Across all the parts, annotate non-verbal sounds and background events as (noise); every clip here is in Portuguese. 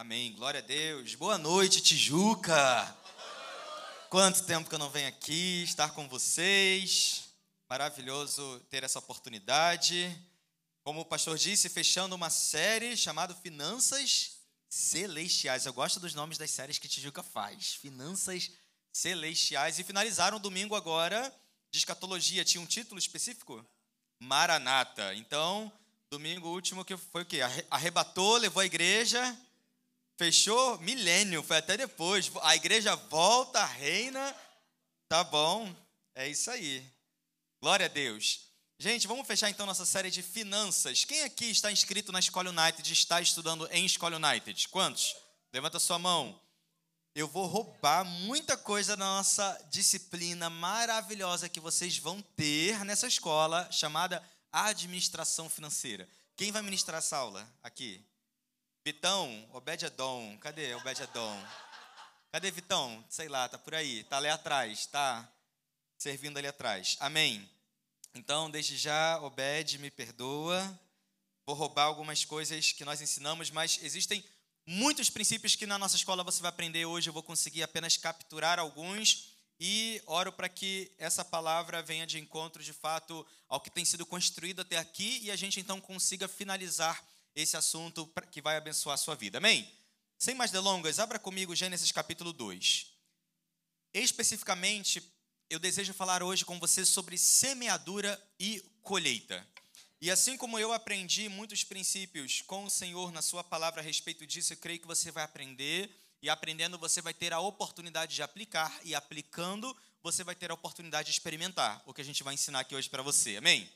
Amém. Glória a Deus. Boa noite, Tijuca. Quanto tempo que eu não venho aqui estar com vocês. Maravilhoso ter essa oportunidade. Como o pastor disse, fechando uma série chamada Finanças Celestiais. Eu gosto dos nomes das séries que Tijuca faz. Finanças Celestiais. E finalizaram o domingo agora de escatologia. Tinha um título específico? Maranata. Então, domingo último que foi o quê? Arrebatou, levou a igreja, fechou milênio, foi até depois. A igreja volta, reina. Tá bom, é isso aí. Glória a Deus. Gente, vamos fechar então nossa série de finanças. Quem aqui está inscrito na Escola United, está estudando em Escola United? Quantos? Levanta sua mão. Eu vou roubar muita coisa da nossa disciplina maravilhosa que vocês vão ter nessa escola chamada Administração Financeira. Quem vai ministrar essa aula aqui? Vitão, Obed-Edom. Cadê Obed-Edom? Cadê Vitão? Sei lá, tá por aí. Tá ali atrás, tá servindo ali atrás. Amém. Então, desde já, Obed, me perdoa. Vou roubar algumas coisas que nós ensinamos, mas existem muitos princípios que na nossa escola você vai aprender hoje. Eu vou conseguir apenas capturar alguns e oro para que essa palavra venha de encontro, de fato, ao que tem sido construído até aqui e a gente então consiga finalizar esse assunto que vai abençoar a sua vida. Amém? Sem mais delongas, abra comigo Gênesis capítulo 2. Especificamente, eu desejo falar hoje com você sobre semeadura e colheita. E assim como eu aprendi muitos princípios com o Senhor na sua palavra a respeito disso, eu creio que você vai aprender e aprendendo, você vai ter a oportunidade de aplicar, e aplicando, você vai ter a oportunidade de experimentar o que a gente vai ensinar aqui hoje para você. Amém?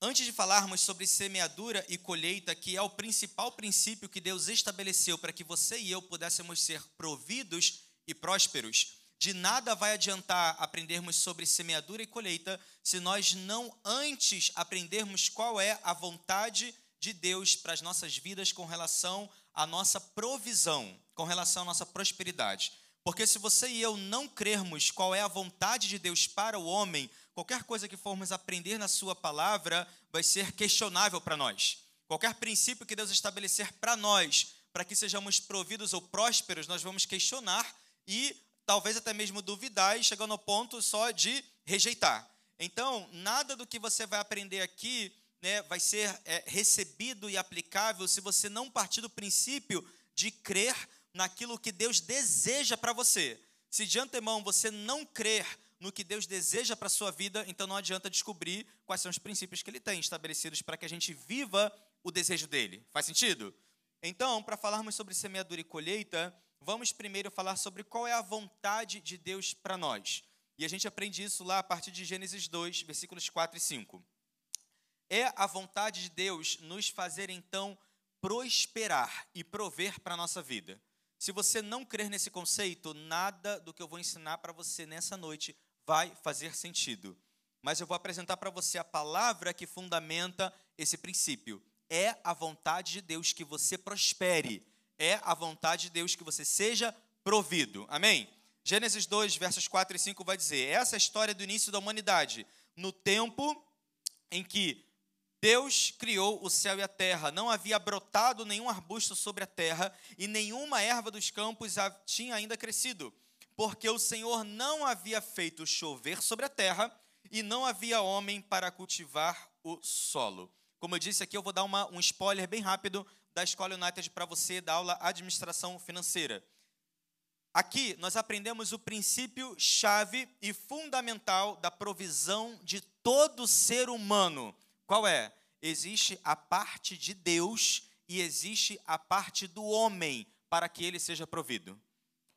Antes de falarmos sobre semeadura e colheita, que é o principal princípio que Deus estabeleceu para que você e eu pudéssemos ser providos e prósperos, de nada vai adiantar aprendermos sobre semeadura e colheita se nós não antes aprendermos qual é a vontade de Deus para as nossas vidas com relação a nossa provisão, com relação à nossa prosperidade. Porque se você e eu não crermos qual é a vontade de Deus para o homem, qualquer coisa que formos aprender na sua palavra vai ser questionável para nós. Qualquer princípio que Deus estabelecer para nós, para que sejamos providos ou prósperos, nós vamos questionar e talvez até mesmo duvidar e chegando ao ponto só de rejeitar. Então, nada do que você vai aprender aqui né, vai ser é, recebido e aplicável se você não partir do princípio de crer naquilo que Deus deseja para você. Se de antemão você não crer no que Deus deseja para a sua vida, então não adianta descobrir quais são os princípios que Ele tem estabelecidos para que a gente viva o desejo dele. Faz sentido? Então, para falarmos sobre semeadura e colheita, vamos primeiro falar sobre qual é a vontade de Deus para nós. E a gente aprende isso lá a partir de Gênesis 2, versículos 4 e 5. É a vontade de Deus nos fazer então prosperar e prover para a nossa vida. Se você não crer nesse conceito, nada do que eu vou ensinar para você nessa noite vai fazer sentido. Mas eu vou apresentar para você a palavra que fundamenta esse princípio. É a vontade de Deus que você prospere. É a vontade de Deus que você seja provido. Amém? Gênesis 2, versos 4 e 5 vai dizer: essa é a história do início da humanidade. No tempo em que Deus criou o céu e a terra. Não havia brotado nenhum arbusto sobre a terra e nenhuma erva dos campos tinha ainda crescido, porque o Senhor não havia feito chover sobre a terra e não havia homem para cultivar o solo. Como eu disse aqui, eu vou dar uma, um spoiler bem rápido da Escola United para você da aula Administração Financeira. Aqui nós aprendemos o princípio chave e fundamental da provisão de todo ser humano qual é? Existe a parte de Deus e existe a parte do homem para que ele seja provido.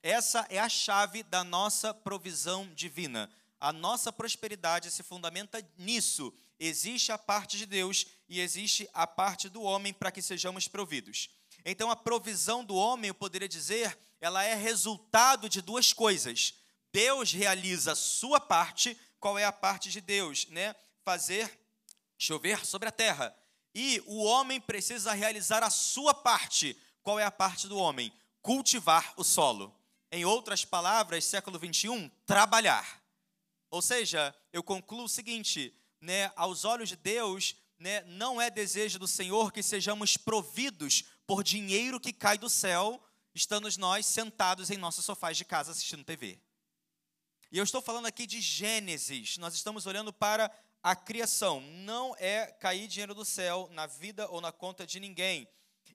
Essa é a chave da nossa provisão divina. A nossa prosperidade se fundamenta nisso. Existe a parte de Deus e existe a parte do homem para que sejamos providos. Então, a provisão do homem, eu poderia dizer, ela é resultado de duas coisas. Deus realiza a sua parte, qual é a parte de Deus, né? Fazer chover sobre a terra. E o homem precisa realizar a sua parte. Qual é a parte do homem? Cultivar o solo. Em outras palavras, século 21, trabalhar. Ou seja, eu concluo o seguinte, né, aos olhos de Deus, né, não é desejo do Senhor que sejamos providos por dinheiro que cai do céu, estando nós sentados em nossos sofás de casa assistindo TV. E eu estou falando aqui de Gênesis, nós estamos olhando para a criação. Não é cair dinheiro do céu na vida ou na conta de ninguém.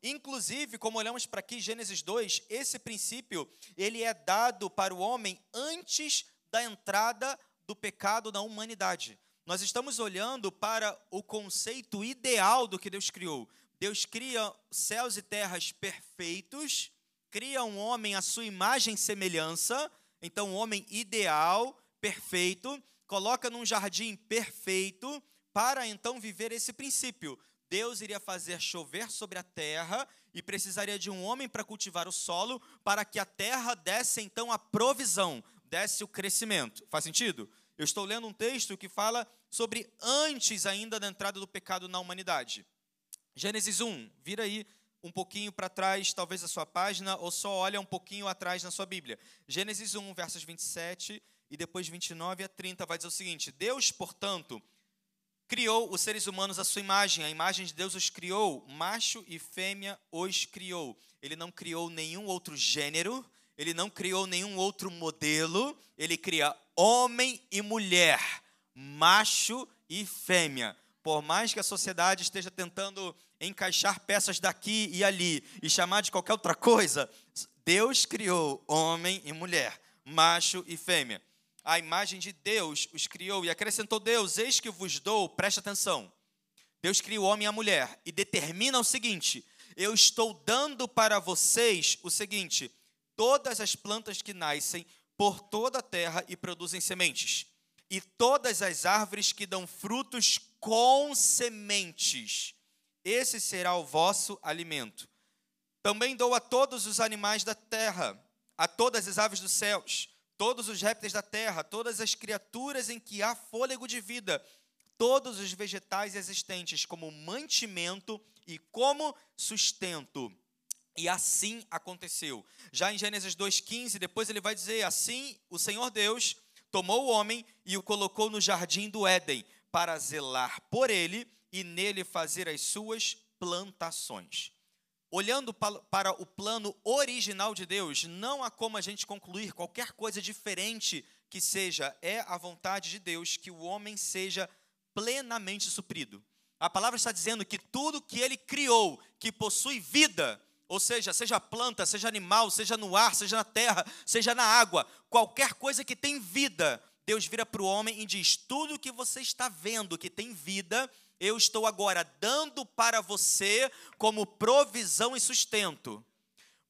Inclusive, como olhamos para aqui, Gênesis 2, esse princípio, ele é dado para o homem antes da entrada do pecado na humanidade. Nós estamos olhando para o conceito ideal do que Deus criou. Deus cria céus e terras perfeitos, cria um homem à sua imagem e semelhança, então um homem ideal, perfeito, coloca num jardim perfeito para então viver esse princípio. Deus iria fazer chover sobre a terra e precisaria de um homem para cultivar o solo, para que a terra desse então a provisão, desse o crescimento. Faz sentido? Eu estou lendo um texto que fala sobre antes ainda da entrada do pecado na humanidade. Gênesis 1, vira aí um pouquinho para trás, talvez a sua página, ou só olha um pouquinho atrás na sua Bíblia. Gênesis 1, versos 27 e depois 29 a 30 vai dizer o seguinte: Deus, portanto, criou os seres humanos à sua imagem, a imagem de Deus os criou, macho e fêmea os criou. Ele não criou nenhum outro gênero, ele não criou nenhum outro modelo, ele cria homem e mulher, macho e fêmea. Por mais que a sociedade esteja tentando encaixar peças daqui e ali e chamar de qualquer outra coisa, Deus criou homem e mulher, macho e fêmea. A imagem de Deus os criou e acrescentou Deus: Eis que vos dou, preste atenção. Deus criou o homem e a mulher e determina o seguinte: Eu estou dando para vocês o seguinte: todas as plantas que nascem por toda a terra e produzem sementes, e todas as árvores que dão frutos com sementes esse será o vosso alimento. Também dou a todos os animais da terra, a todas as aves dos céus, todos os répteis da terra, todas as criaturas em que há fôlego de vida, todos os vegetais existentes como mantimento e como sustento. E assim aconteceu. Já em Gênesis 2,15, depois ele vai dizer: Assim o Senhor Deus tomou o homem e o colocou no jardim do Éden, para zelar por ele e nele fazer as suas plantações. Olhando para o plano original de Deus, não há como a gente concluir qualquer coisa diferente que seja, é a vontade de Deus que o homem seja plenamente suprido. A palavra está dizendo que tudo que ele criou, que possui vida, ou seja, seja planta, seja animal, seja no ar, seja na terra, seja na água, qualquer coisa que tem vida, Deus vira para o homem e diz: tudo que você está vendo que tem vida, eu estou agora dando para você como provisão e sustento.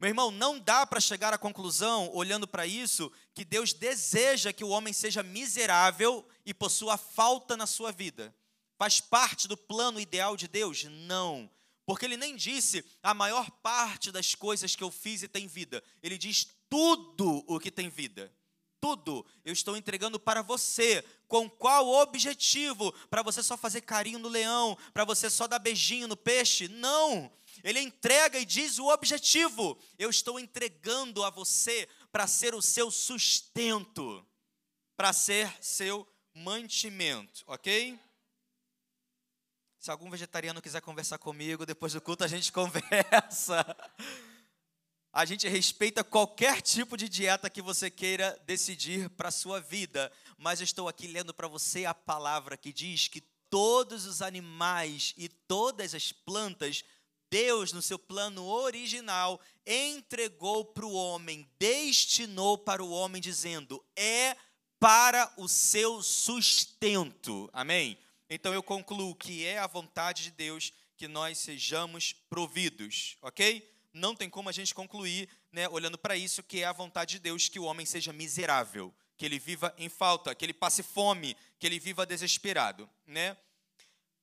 Meu irmão, não dá para chegar à conclusão, olhando para isso, que Deus deseja que o homem seja miserável e possua falta na sua vida. Faz parte do plano ideal de Deus? Não. Porque ele nem disse a maior parte das coisas que eu fiz e tem vida. Ele diz tudo o que tem vida tudo eu estou entregando para você. Com qual objetivo? Para você só fazer carinho no leão, para você só dar beijinho no peixe? Não. Ele entrega e diz o objetivo. Eu estou entregando a você para ser o seu sustento, para ser seu mantimento, ok? Se algum vegetariano quiser conversar comigo, depois do culto a gente (laughs) conversa a gente respeita qualquer tipo de dieta que você queira decidir para a sua vida, mas estou aqui lendo para você a palavra que diz que todos os animais e todas as plantas, Deus, no seu plano original, entregou para o homem, destinou para o homem, dizendo: é para o seu sustento. Amém? Então eu concluo que é a vontade de Deus que nós sejamos providos, ok? Não tem como a gente concluir, né, olhando para isso, que é a vontade de Deus que o homem seja miserável, que ele viva em falta, que ele passe fome, que ele viva desesperado, né?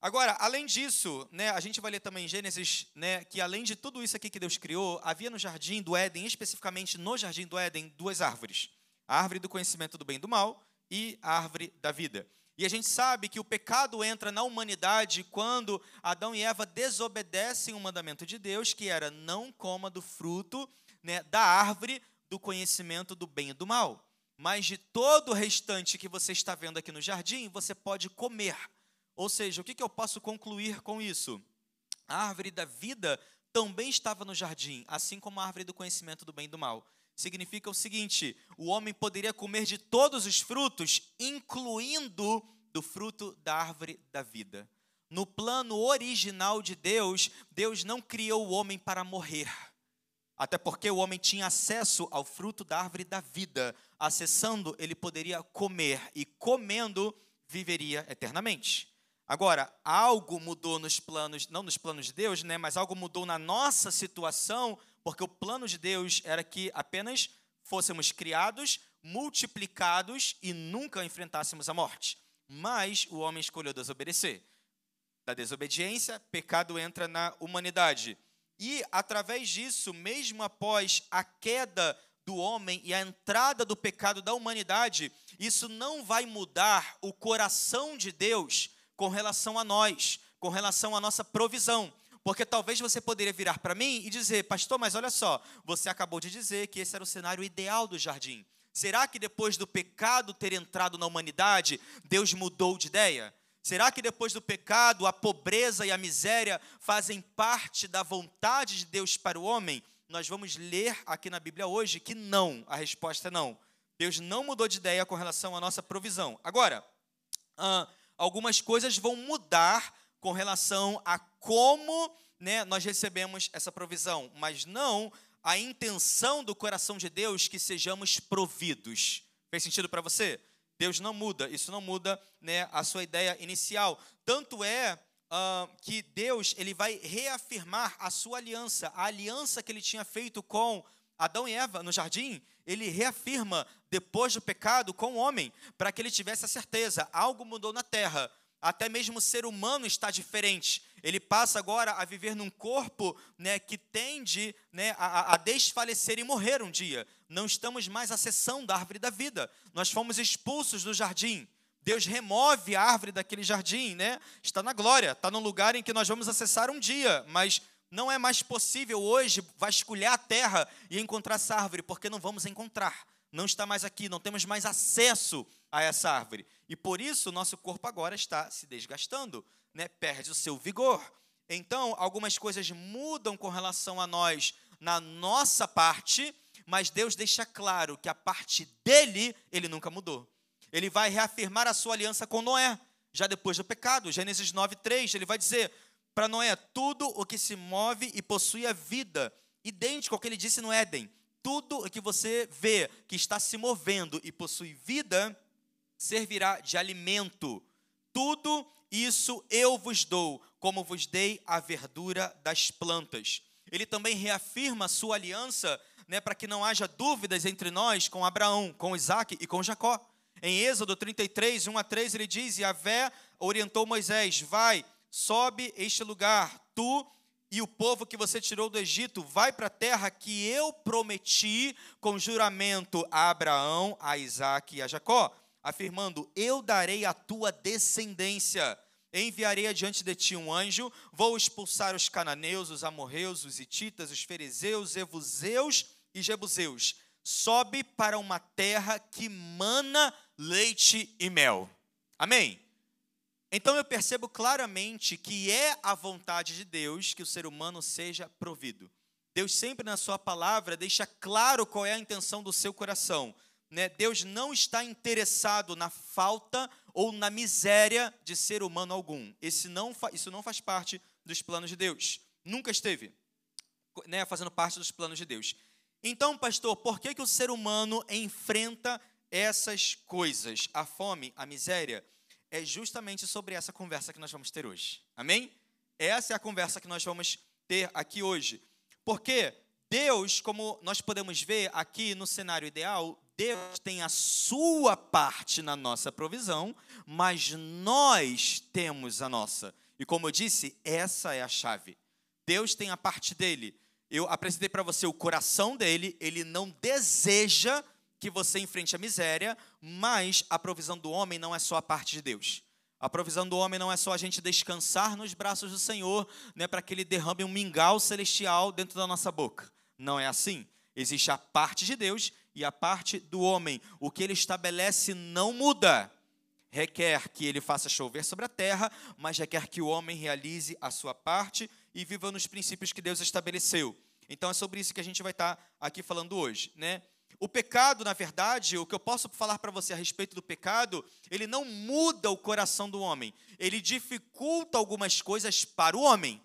Agora, além disso, né, a gente vai ler também em Gênesis, né, que além de tudo isso aqui que Deus criou, havia no jardim do Éden, especificamente no jardim do Éden, duas árvores: a árvore do conhecimento do bem e do mal e a árvore da vida. E a gente sabe que o pecado entra na humanidade quando Adão e Eva desobedecem o mandamento de Deus, que era não coma do fruto né, da árvore do conhecimento do bem e do mal. Mas de todo o restante que você está vendo aqui no jardim, você pode comer. Ou seja, o que, que eu posso concluir com isso? A árvore da vida também estava no jardim, assim como a árvore do conhecimento do bem e do mal. Significa o seguinte: o homem poderia comer de todos os frutos, incluindo do fruto da árvore da vida. No plano original de Deus, Deus não criou o homem para morrer. Até porque o homem tinha acesso ao fruto da árvore da vida. Acessando, ele poderia comer, e comendo, viveria eternamente. Agora, algo mudou nos planos, não nos planos de Deus, né, mas algo mudou na nossa situação, porque o plano de Deus era que apenas fôssemos criados, multiplicados e nunca enfrentássemos a morte. Mas o homem escolheu desobedecer. Da desobediência, pecado entra na humanidade. E através disso, mesmo após a queda do homem e a entrada do pecado da humanidade, isso não vai mudar o coração de Deus com relação a nós, com relação à nossa provisão. Porque talvez você poderia virar para mim e dizer, pastor, mas olha só, você acabou de dizer que esse era o cenário ideal do jardim. Será que depois do pecado ter entrado na humanidade, Deus mudou de ideia? Será que depois do pecado, a pobreza e a miséria fazem parte da vontade de Deus para o homem? Nós vamos ler aqui na Bíblia hoje que não, a resposta é não. Deus não mudou de ideia com relação à nossa provisão. Agora, algumas coisas vão mudar com relação a como né, nós recebemos essa provisão, mas não a intenção do coração de Deus que sejamos providos. Fez sentido para você? Deus não muda, isso não muda né, a sua ideia inicial. Tanto é uh, que Deus ele vai reafirmar a sua aliança, a aliança que ele tinha feito com Adão e Eva no jardim, ele reafirma depois do pecado com o homem, para que ele tivesse a certeza, algo mudou na terra. Até mesmo o ser humano está diferente. Ele passa agora a viver num corpo né, que tende né, a, a desfalecer e morrer um dia. Não estamos mais acessando a árvore da vida. Nós fomos expulsos do jardim. Deus remove a árvore daquele jardim, né? Está na glória, está no lugar em que nós vamos acessar um dia, mas não é mais possível hoje vasculhar a terra e encontrar essa árvore, porque não vamos encontrar. Não está mais aqui, não temos mais acesso a essa árvore. E por isso o nosso corpo agora está se desgastando, né? perde o seu vigor. Então, algumas coisas mudam com relação a nós na nossa parte, mas Deus deixa claro que a parte dele, ele nunca mudou. Ele vai reafirmar a sua aliança com Noé, já depois do pecado. Gênesis 9, 3, ele vai dizer: para Noé, tudo o que se move e possui a vida, idêntico ao que ele disse no Éden. Tudo o que você vê que está se movendo e possui vida, servirá de alimento. Tudo isso eu vos dou, como vos dei a verdura das plantas. Ele também reafirma sua aliança, né, para que não haja dúvidas entre nós com Abraão, com Isaac e com Jacó. Em Êxodo 33, 1 a 3, ele diz: Yahvé orientou Moisés: Vai, sobe este lugar, tu e o povo que você tirou do Egito, vai para a terra que eu prometi com juramento a Abraão, a Isaac e a Jacó, afirmando: Eu darei a tua descendência. Enviarei adiante de ti um anjo, vou expulsar os cananeus, os amorreus, os hititas, os fariseus, evuseus e jebuseus. Sobe para uma terra que mana leite e mel. Amém? Então eu percebo claramente que é a vontade de Deus que o ser humano seja provido. Deus sempre na sua palavra deixa claro qual é a intenção do seu coração. Né? Deus não está interessado na falta ou na miséria de ser humano algum. Esse não, isso não faz parte dos planos de Deus. Nunca esteve né, fazendo parte dos planos de Deus. Então, pastor, por que, que o ser humano enfrenta essas coisas? A fome, a miséria? é justamente sobre essa conversa que nós vamos ter hoje. Amém? Essa é a conversa que nós vamos ter aqui hoje. Porque Deus, como nós podemos ver aqui no cenário ideal, Deus tem a sua parte na nossa provisão, mas nós temos a nossa. E como eu disse, essa é a chave. Deus tem a parte dele. Eu apresentei para você o coração dele, ele não deseja que você enfrente a miséria, mas a provisão do homem não é só a parte de Deus. A provisão do homem não é só a gente descansar nos braços do Senhor, né, para que ele derrame um mingau celestial dentro da nossa boca. Não é assim. Existe a parte de Deus e a parte do homem. O que ele estabelece não muda. requer que ele faça chover sobre a terra, mas requer que o homem realize a sua parte e viva nos princípios que Deus estabeleceu. Então é sobre isso que a gente vai estar aqui falando hoje, né? O pecado, na verdade, o que eu posso falar para você a respeito do pecado, ele não muda o coração do homem, ele dificulta algumas coisas para o homem.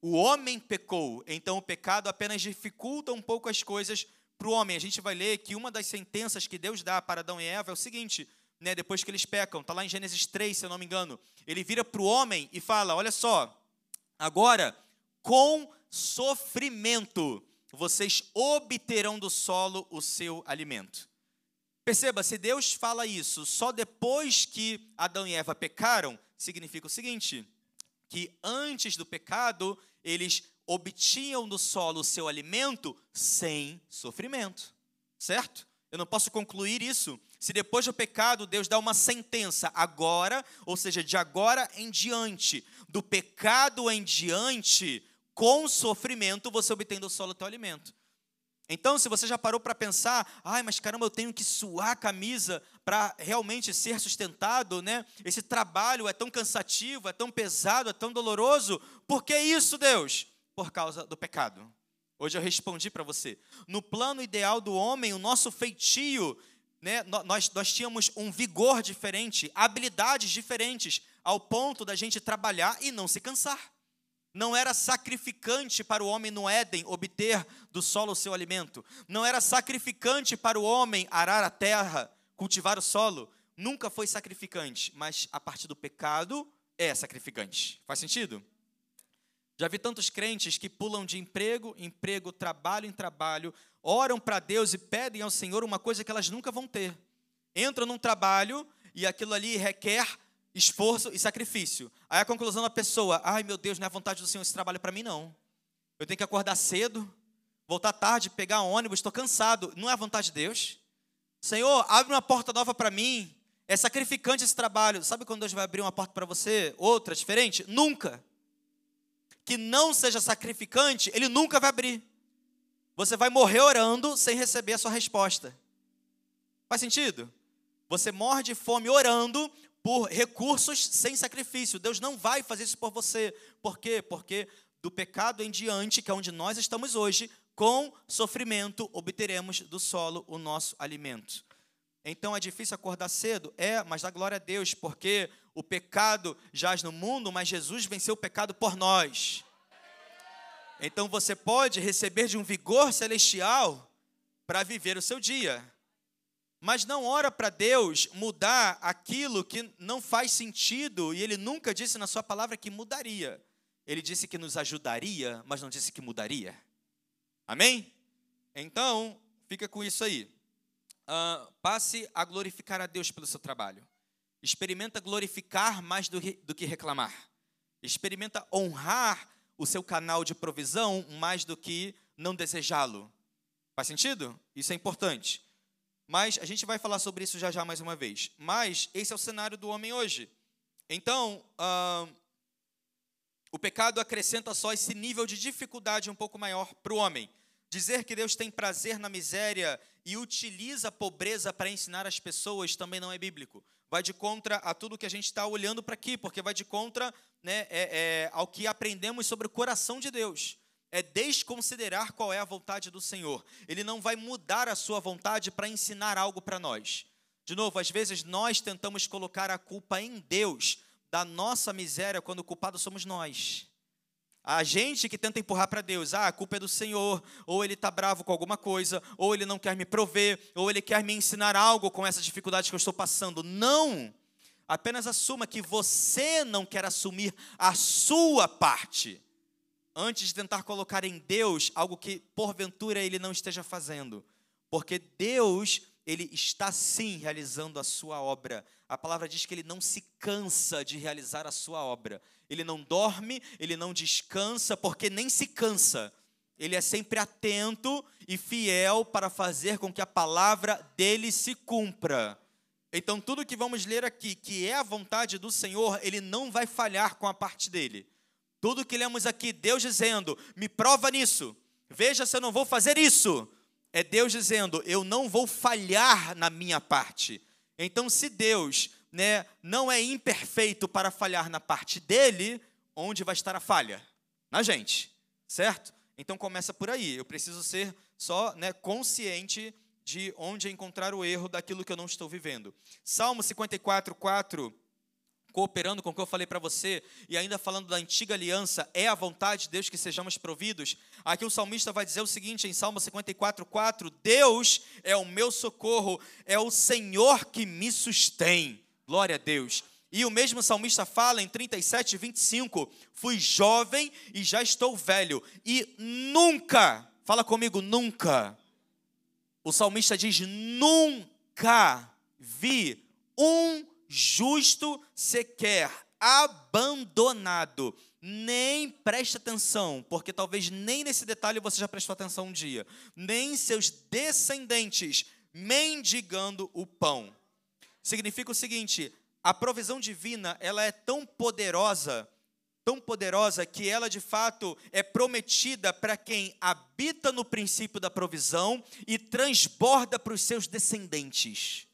O homem pecou, então o pecado apenas dificulta um pouco as coisas para o homem. A gente vai ler que uma das sentenças que Deus dá para Adão e Eva é o seguinte: né, depois que eles pecam, está lá em Gênesis 3, se eu não me engano. Ele vira para o homem e fala: Olha só, agora, com sofrimento, vocês obterão do solo o seu alimento. Perceba, se Deus fala isso só depois que Adão e Eva pecaram, significa o seguinte: que antes do pecado, eles obtinham do solo o seu alimento sem sofrimento. Certo? Eu não posso concluir isso se depois do pecado Deus dá uma sentença agora, ou seja, de agora em diante, do pecado em diante, com sofrimento você obtém do solo o teu alimento. Então, se você já parou para pensar, ai, mas caramba, eu tenho que suar a camisa para realmente ser sustentado, né? Esse trabalho é tão cansativo, é tão pesado, é tão doloroso. Por que isso, Deus? Por causa do pecado. Hoje eu respondi para você. No plano ideal do homem, o nosso feitio, né, nós, nós tínhamos um vigor diferente, habilidades diferentes, ao ponto da gente trabalhar e não se cansar. Não era sacrificante para o homem no Éden obter do solo o seu alimento. Não era sacrificante para o homem arar a terra, cultivar o solo. Nunca foi sacrificante, mas a partir do pecado é sacrificante. Faz sentido? Já vi tantos crentes que pulam de emprego em emprego, trabalho em trabalho, oram para Deus e pedem ao Senhor uma coisa que elas nunca vão ter. Entram num trabalho e aquilo ali requer esforço e sacrifício. Aí a conclusão da pessoa: ai meu Deus, não é vontade do Senhor esse trabalho para mim, não. Eu tenho que acordar cedo, voltar tarde, pegar ônibus, estou cansado. Não é a vontade de Deus? Senhor, abre uma porta nova para mim. É sacrificante esse trabalho. Sabe quando Deus vai abrir uma porta para você? Outra, diferente? Nunca. Que não seja sacrificante, Ele nunca vai abrir. Você vai morrer orando sem receber a sua resposta. Faz sentido? Você morre de fome orando por recursos sem sacrifício. Deus não vai fazer isso por você. Por quê? Porque do pecado em diante, que é onde nós estamos hoje, com sofrimento obteremos do solo o nosso alimento. Então é difícil acordar cedo? É, mas dá glória a Deus, porque o pecado jaz no mundo, mas Jesus venceu o pecado por nós. Então você pode receber de um vigor celestial para viver o seu dia. Mas não ora para Deus mudar aquilo que não faz sentido, e Ele nunca disse na Sua palavra que mudaria. Ele disse que nos ajudaria, mas não disse que mudaria. Amém? Então, fica com isso aí. Uh, passe a glorificar a Deus pelo seu trabalho. Experimenta glorificar mais do, que reclamar. Experimenta honrar o seu canal de provisão mais do que não desejá-lo. Faz sentido? Isso é importante. Mas a gente vai falar sobre isso já já mais uma vez. Mas esse é o cenário do homem hoje. Então, o pecado acrescenta só esse nível de dificuldade um pouco maior para o homem. Dizer que Deus tem prazer na miséria e utiliza a pobreza para ensinar as pessoas também não é bíblico. Vai de contra a tudo que a gente está olhando para aqui, porque vai de contra né, é, é, ao que aprendemos sobre o coração de Deus é desconsiderar qual é a vontade do Senhor. Ele não vai mudar a sua vontade para ensinar algo para nós. De novo, às vezes nós tentamos colocar a culpa em Deus da nossa miséria quando o culpado somos nós. A gente que tenta empurrar para Deus, ah, a culpa é do Senhor, ou ele está bravo com alguma coisa, ou ele não quer me prover, ou ele quer me ensinar algo com essa dificuldade que eu estou passando. Não! Apenas assuma que você não quer assumir a sua parte antes de tentar colocar em Deus algo que porventura ele não esteja fazendo. Porque Deus, ele está sim realizando a sua obra. A palavra diz que ele não se cansa de realizar a sua obra. Ele não dorme, ele não descansa, porque nem se cansa. Ele é sempre atento e fiel para fazer com que a palavra dele se cumpra. Então, tudo que vamos ler aqui, que é a vontade do Senhor, ele não vai falhar com a parte dele. Tudo que lemos aqui, Deus dizendo: me prova nisso, veja se eu não vou fazer isso. É Deus dizendo: eu não vou falhar na minha parte. Então, se Deus né, não é imperfeito para falhar na parte dele, onde vai estar a falha? Na gente, certo? Então começa por aí. Eu preciso ser só né, consciente de onde encontrar o erro daquilo que eu não estou vivendo. Salmo 54, 4 cooperando com o que eu falei para você, e ainda falando da antiga aliança, é a vontade de Deus que sejamos providos. Aqui o salmista vai dizer o seguinte em Salmo 54, 4: Deus é o meu socorro, é o Senhor que me sustém. Glória a Deus. E o mesmo salmista fala em 37, 25: Fui jovem e já estou velho, e nunca, fala comigo, nunca. O salmista diz: Nunca vi um justo sequer abandonado. Nem preste atenção, porque talvez nem nesse detalhe você já prestou atenção um dia. Nem seus descendentes mendigando o pão. Significa o seguinte: a provisão divina, ela é tão poderosa, tão poderosa que ela de fato é prometida para quem habita no princípio da provisão e transborda para os seus descendentes.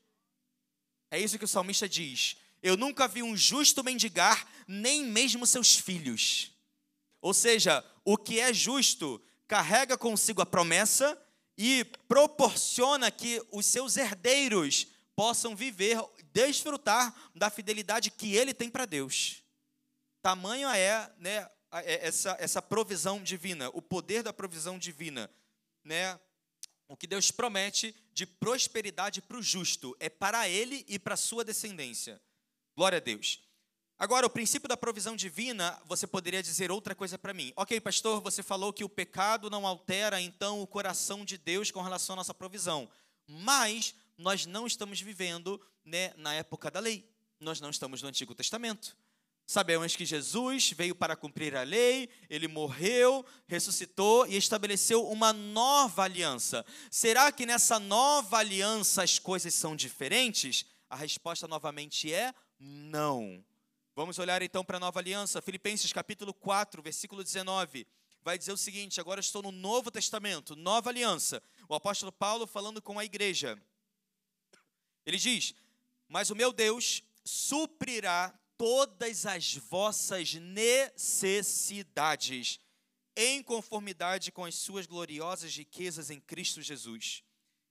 É isso que o salmista diz. Eu nunca vi um justo mendigar, nem mesmo seus filhos. Ou seja, o que é justo carrega consigo a promessa e proporciona que os seus herdeiros possam viver, desfrutar da fidelidade que ele tem para Deus. Tamanho é, né, é essa, essa provisão divina, o poder da provisão divina, né? O que Deus promete de prosperidade para o justo é para ele e para sua descendência. Glória a Deus. Agora, o princípio da provisão divina, você poderia dizer outra coisa para mim. Ok, pastor, você falou que o pecado não altera então o coração de Deus com relação à nossa provisão. Mas nós não estamos vivendo né, na época da lei. Nós não estamos no Antigo Testamento. Sabemos que Jesus veio para cumprir a lei, ele morreu, ressuscitou e estabeleceu uma nova aliança. Será que nessa nova aliança as coisas são diferentes? A resposta novamente é não. Vamos olhar então para a nova aliança, Filipenses capítulo 4, versículo 19. Vai dizer o seguinte: agora estou no Novo Testamento, nova aliança. O apóstolo Paulo falando com a igreja. Ele diz: Mas o meu Deus suprirá todas as vossas necessidades, em conformidade com as suas gloriosas riquezas em Cristo Jesus.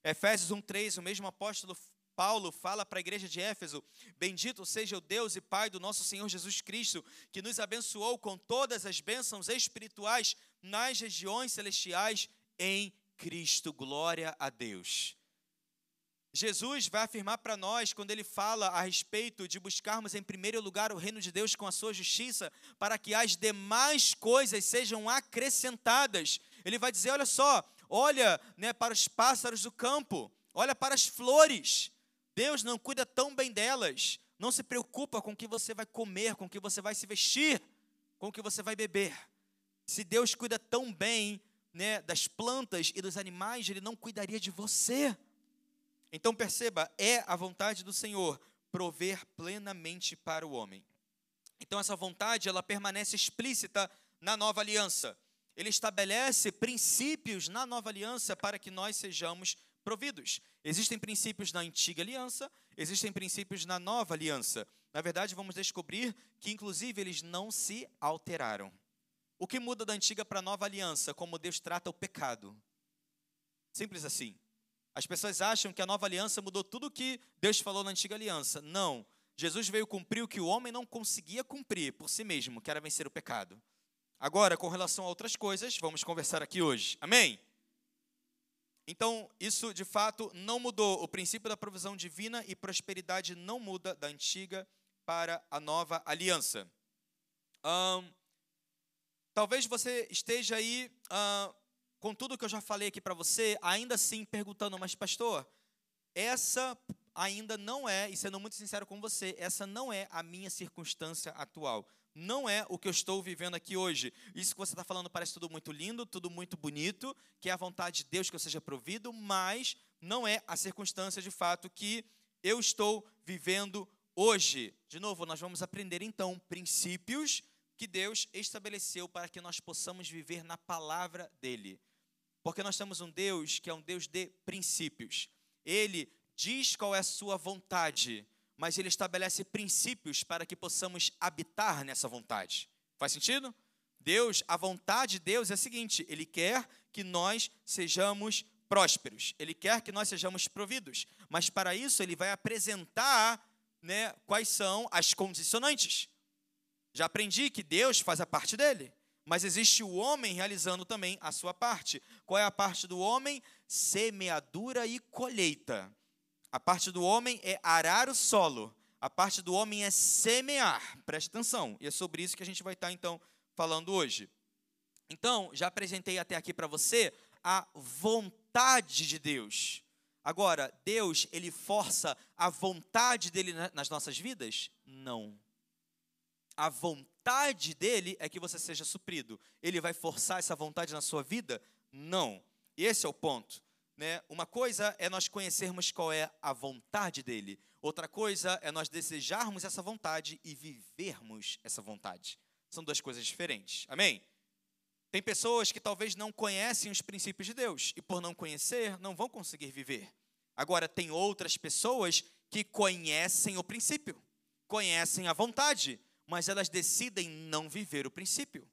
Efésios 1:3, o mesmo apóstolo Paulo fala para a igreja de Éfeso: Bendito seja o Deus e Pai do nosso Senhor Jesus Cristo, que nos abençoou com todas as bênçãos espirituais nas regiões celestiais em Cristo. Glória a Deus. Jesus vai afirmar para nós, quando ele fala a respeito de buscarmos em primeiro lugar o reino de Deus com a sua justiça, para que as demais coisas sejam acrescentadas. Ele vai dizer: olha só, olha né, para os pássaros do campo, olha para as flores. Deus não cuida tão bem delas, não se preocupa com o que você vai comer, com o que você vai se vestir, com o que você vai beber. Se Deus cuida tão bem né, das plantas e dos animais, Ele não cuidaria de você. Então perceba, é a vontade do Senhor prover plenamente para o homem. Então essa vontade, ela permanece explícita na nova aliança. Ele estabelece princípios na nova aliança para que nós sejamos providos. Existem princípios na antiga aliança, existem princípios na nova aliança. Na verdade, vamos descobrir que, inclusive, eles não se alteraram. O que muda da antiga para a nova aliança? Como Deus trata o pecado. Simples assim. As pessoas acham que a nova aliança mudou tudo o que Deus falou na antiga aliança. Não. Jesus veio cumprir o que o homem não conseguia cumprir por si mesmo, que era vencer o pecado. Agora, com relação a outras coisas, vamos conversar aqui hoje. Amém? Então, isso de fato não mudou. O princípio da provisão divina e prosperidade não muda da antiga para a nova aliança. talvez você esteja aí com tudo que eu já falei aqui para você, ainda assim perguntando, mas pastor, essa ainda não é, e sendo muito sincero com você, essa não é a minha circunstância atual. Não é o que eu estou vivendo aqui hoje. Isso que você está falando parece tudo muito lindo, tudo muito bonito, que é a vontade de Deus que eu seja provido, mas não é a circunstância de fato que eu estou vivendo hoje. De novo, nós vamos aprender então princípios que Deus estabeleceu para que nós possamos viver na palavra dele. Porque nós temos um Deus que é um Deus de princípios. Ele diz qual é a sua vontade, mas ele estabelece princípios para que possamos habitar nessa vontade. Faz sentido? Deus, a vontade de Deus é a seguinte: Ele quer que nós sejamos prósperos, Ele quer que nós sejamos providos, mas para isso Ele vai apresentar né, quais são as condicionantes. Já aprendi que Deus faz a parte dele, mas existe o homem realizando também a sua parte. Qual é a parte do homem? Semeadura e colheita. A parte do homem é arar o solo. A parte do homem é semear. Preste atenção. E é sobre isso que a gente vai estar, então, falando hoje. Então, já apresentei até aqui para você a vontade de Deus. Agora, Deus, ele força a vontade dele nas nossas vidas? Não. A vontade dele é que você seja suprido. Ele vai forçar essa vontade na sua vida? Não. Esse é o ponto. Né? Uma coisa é nós conhecermos qual é a vontade dele, outra coisa é nós desejarmos essa vontade e vivermos essa vontade. São duas coisas diferentes. Amém? Tem pessoas que talvez não conhecem os princípios de Deus e, por não conhecer, não vão conseguir viver. Agora, tem outras pessoas que conhecem o princípio, conhecem a vontade, mas elas decidem não viver o princípio.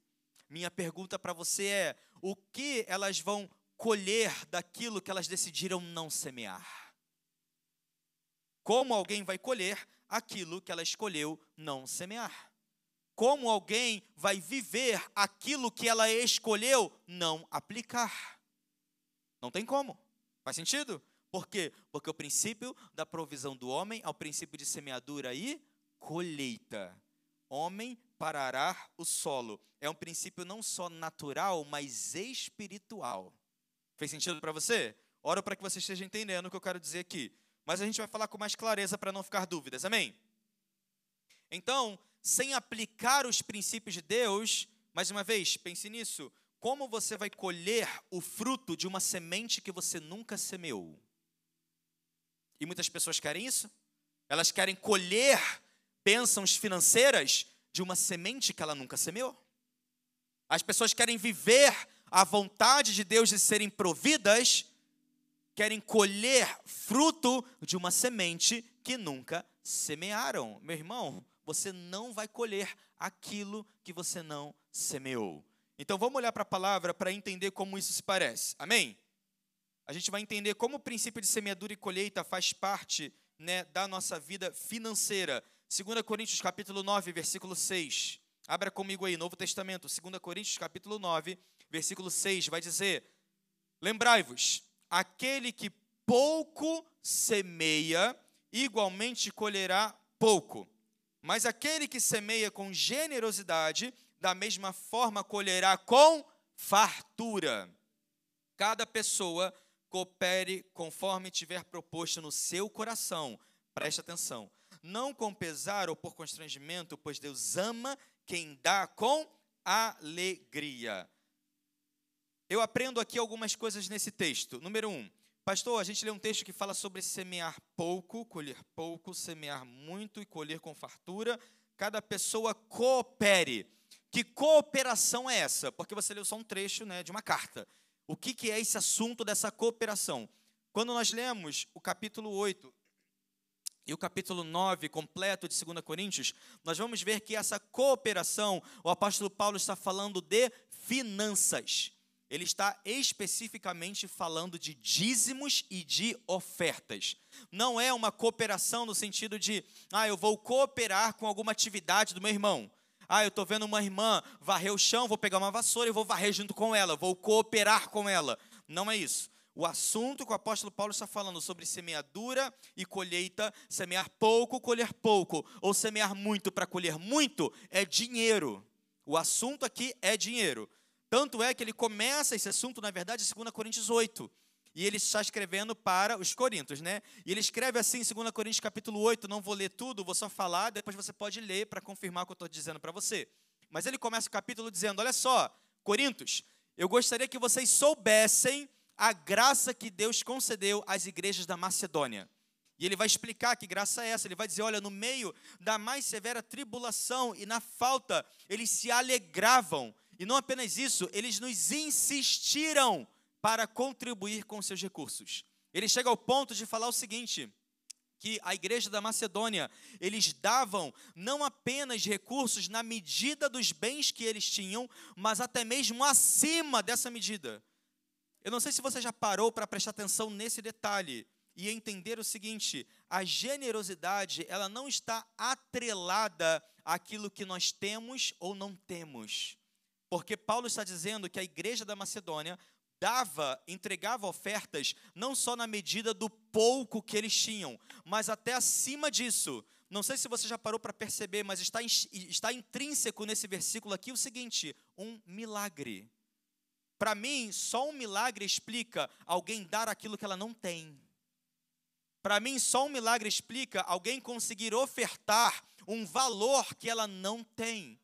Minha pergunta para você é: o que elas vão colher daquilo que elas decidiram não semear. Como alguém vai colher aquilo que ela escolheu não semear? Como alguém vai viver aquilo que ela escolheu não aplicar? Não tem como. Faz sentido? Por quê? Porque o princípio da provisão do homem é o princípio de semeadura e colheita. Homem para arar o solo. É um princípio não só natural, mas espiritual. Fez sentido para você? Oro para que você esteja entendendo o que eu quero dizer aqui. Mas a gente vai falar com mais clareza para não ficar dúvidas. Amém? Então, sem aplicar os princípios de Deus, mais uma vez, pense nisso. Como você vai colher o fruto de uma semente que você nunca semeou? E muitas pessoas querem isso. Elas querem colher bênçãos financeiras de uma semente que ela nunca semeou. As pessoas querem viver a vontade de Deus de serem providas, querem colher fruto de uma semente que nunca semearam. Meu irmão, você não vai colher aquilo que você não semeou. Então vamos olhar para a palavra para entender como isso se parece. Amém? A gente vai entender como o princípio de semeadura e colheita faz parte né, da nossa vida financeira. 2 Coríntios capítulo 9, versículo 6. Abra comigo aí, Novo Testamento, 2 Coríntios capítulo 9, versículo 6, vai dizer: Lembrai-vos, aquele que pouco semeia, igualmente colherá pouco. Mas aquele que semeia com generosidade, da mesma forma colherá com fartura. Cada pessoa coopere conforme tiver proposto no seu coração. Preste atenção. Não com pesar ou por constrangimento, pois Deus ama quem dá com alegria. Eu aprendo aqui algumas coisas nesse texto. Número um, pastor, a gente lê um texto que fala sobre semear pouco, colher pouco, semear muito e colher com fartura. Cada pessoa coopere. Que cooperação é essa? Porque você leu só um trecho né, de uma carta. O que, que é esse assunto dessa cooperação? Quando nós lemos o capítulo 8 e o capítulo 9 completo de 2 Coríntios, nós vamos ver que essa cooperação, o apóstolo Paulo está falando de finanças ele está especificamente falando de dízimos e de ofertas. Não é uma cooperação no sentido de, ah, eu vou cooperar com alguma atividade do meu irmão. Ah, eu estou vendo uma irmã varrer o chão, vou pegar uma vassoura e vou varrer junto com ela, vou cooperar com ela. Não é isso. O assunto que o apóstolo Paulo está falando sobre semeadura e colheita, semear pouco, colher pouco, ou semear muito para colher muito, é dinheiro. O assunto aqui é dinheiro. Tanto é que ele começa esse assunto, na verdade, em 2 Coríntios 8. E ele está escrevendo para os coríntios, né? E ele escreve assim em 2 Coríntios capítulo 8, não vou ler tudo, vou só falar, depois você pode ler para confirmar o que eu estou dizendo para você. Mas ele começa o capítulo dizendo: Olha só, Coríntios, eu gostaria que vocês soubessem a graça que Deus concedeu às igrejas da Macedônia. E ele vai explicar que graça é essa. Ele vai dizer: olha, no meio da mais severa tribulação e na falta, eles se alegravam e não apenas isso, eles nos insistiram para contribuir com seus recursos. Ele chega ao ponto de falar o seguinte: que a igreja da Macedônia, eles davam não apenas recursos na medida dos bens que eles tinham, mas até mesmo acima dessa medida. Eu não sei se você já parou para prestar atenção nesse detalhe e entender o seguinte: a generosidade, ela não está atrelada àquilo que nós temos ou não temos. Porque Paulo está dizendo que a igreja da Macedônia dava, entregava ofertas não só na medida do pouco que eles tinham, mas até acima disso. Não sei se você já parou para perceber, mas está, está intrínseco nesse versículo aqui o seguinte: um milagre. Para mim, só um milagre explica alguém dar aquilo que ela não tem. Para mim, só um milagre explica alguém conseguir ofertar um valor que ela não tem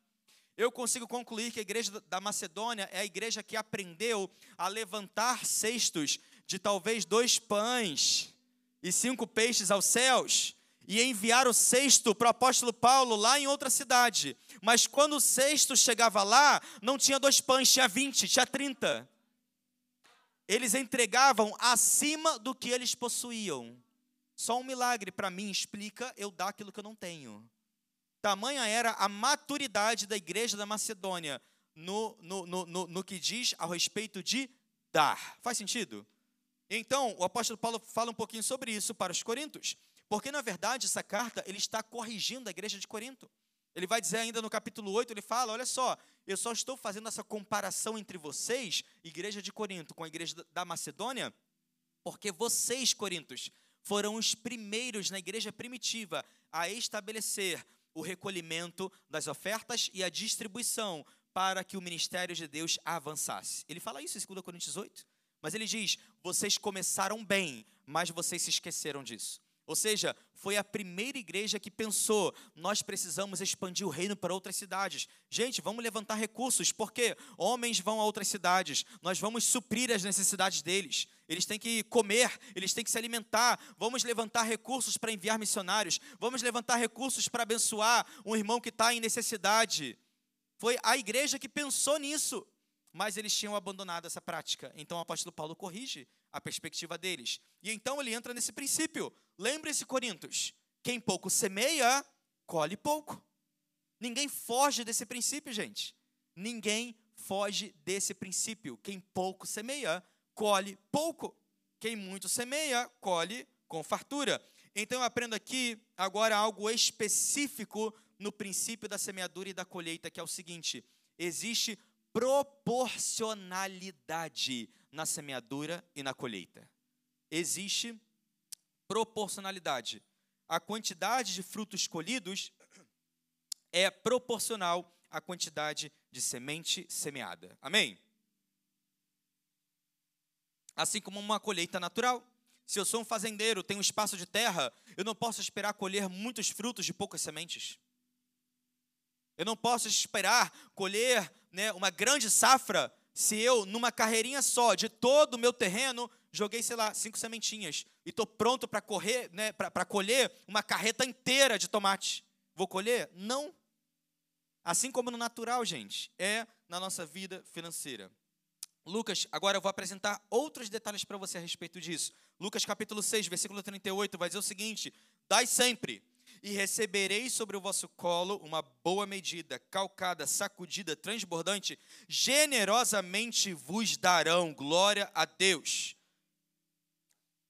eu consigo concluir que a igreja da Macedônia é a igreja que aprendeu a levantar cestos de talvez dois pães e cinco peixes aos céus e enviar o cesto para o apóstolo Paulo lá em outra cidade. Mas quando o cesto chegava lá, não tinha dois pães, tinha vinte, tinha trinta. Eles entregavam acima do que eles possuíam. Só um milagre para mim explica eu dar aquilo que eu não tenho. Tamanha era a maturidade da igreja da Macedônia no, no, no, no, no que diz a respeito de dar. Faz sentido? Então, o apóstolo Paulo fala um pouquinho sobre isso para os coríntios. Porque, na verdade, essa carta ele está corrigindo a igreja de Corinto. Ele vai dizer ainda no capítulo 8, ele fala: olha só, eu só estou fazendo essa comparação entre vocês, igreja de Corinto, com a igreja da Macedônia, porque vocês, Corintos, foram os primeiros na igreja primitiva a estabelecer o recolhimento das ofertas e a distribuição para que o ministério de Deus avançasse. Ele fala isso em 2 Coríntios 8. Mas ele diz: vocês começaram bem, mas vocês se esqueceram disso. Ou seja, foi a primeira igreja que pensou: nós precisamos expandir o reino para outras cidades. Gente, vamos levantar recursos, porque homens vão a outras cidades, nós vamos suprir as necessidades deles. Eles têm que comer, eles têm que se alimentar. Vamos levantar recursos para enviar missionários, vamos levantar recursos para abençoar um irmão que está em necessidade. Foi a igreja que pensou nisso, mas eles tinham abandonado essa prática. Então o apóstolo Paulo corrige a perspectiva deles. E então ele entra nesse princípio. Lembre-se, Coríntios, quem pouco semeia, colhe pouco. Ninguém foge desse princípio, gente. Ninguém foge desse princípio. Quem pouco semeia, colhe pouco. Quem muito semeia, colhe com fartura. Então eu aprendo aqui agora algo específico no princípio da semeadura e da colheita, que é o seguinte: existe proporcionalidade na semeadura e na colheita. Existe proporcionalidade. A quantidade de frutos colhidos é proporcional à quantidade de semente semeada. Amém? Assim como uma colheita natural. Se eu sou um fazendeiro, tenho um espaço de terra, eu não posso esperar colher muitos frutos de poucas sementes. Eu não posso esperar colher né, uma grande safra se eu, numa carreirinha só, de todo o meu terreno, joguei, sei lá, cinco sementinhas e estou pronto para correr, né, para colher uma carreta inteira de tomate. Vou colher? Não. Assim como no natural, gente, é na nossa vida financeira. Lucas, agora eu vou apresentar outros detalhes para você a respeito disso. Lucas capítulo 6, versículo 38, vai dizer o seguinte: Dai sempre, e recebereis sobre o vosso colo uma boa medida, calcada, sacudida, transbordante, generosamente vos darão glória a Deus.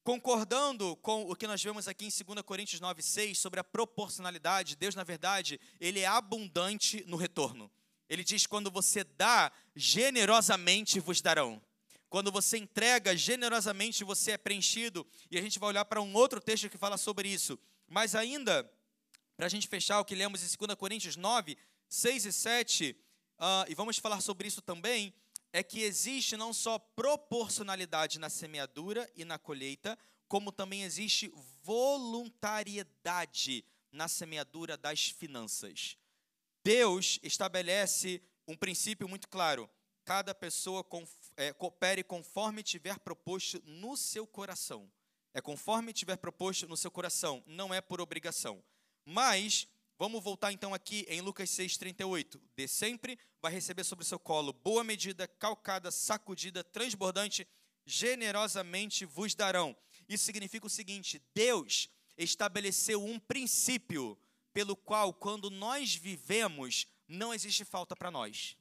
Concordando com o que nós vemos aqui em 2 Coríntios 9, 6, sobre a proporcionalidade, Deus, na verdade, ele é abundante no retorno. Ele diz: quando você dá, generosamente vos darão. Quando você entrega, generosamente você é preenchido. E a gente vai olhar para um outro texto que fala sobre isso. Mas ainda, para a gente fechar o que lemos em 2 Coríntios 9, 6 e 7, uh, ah, e vamos falar sobre isso também, é que existe não só proporcionalidade na semeadura e na colheita, como também existe voluntariedade na semeadura das finanças. Deus estabelece um princípio muito claro: cada pessoa é, coopere conforme tiver proposto no seu coração. É conforme tiver proposto no seu coração, não é por obrigação. Mas, vamos voltar então aqui em Lucas 6,38. De sempre vai receber sobre o seu colo boa medida, calcada, sacudida, transbordante, generosamente vos darão. Isso significa o seguinte: Deus, estabeleceu um princípio pelo qual, quando nós vivemos, não existe falta para nós.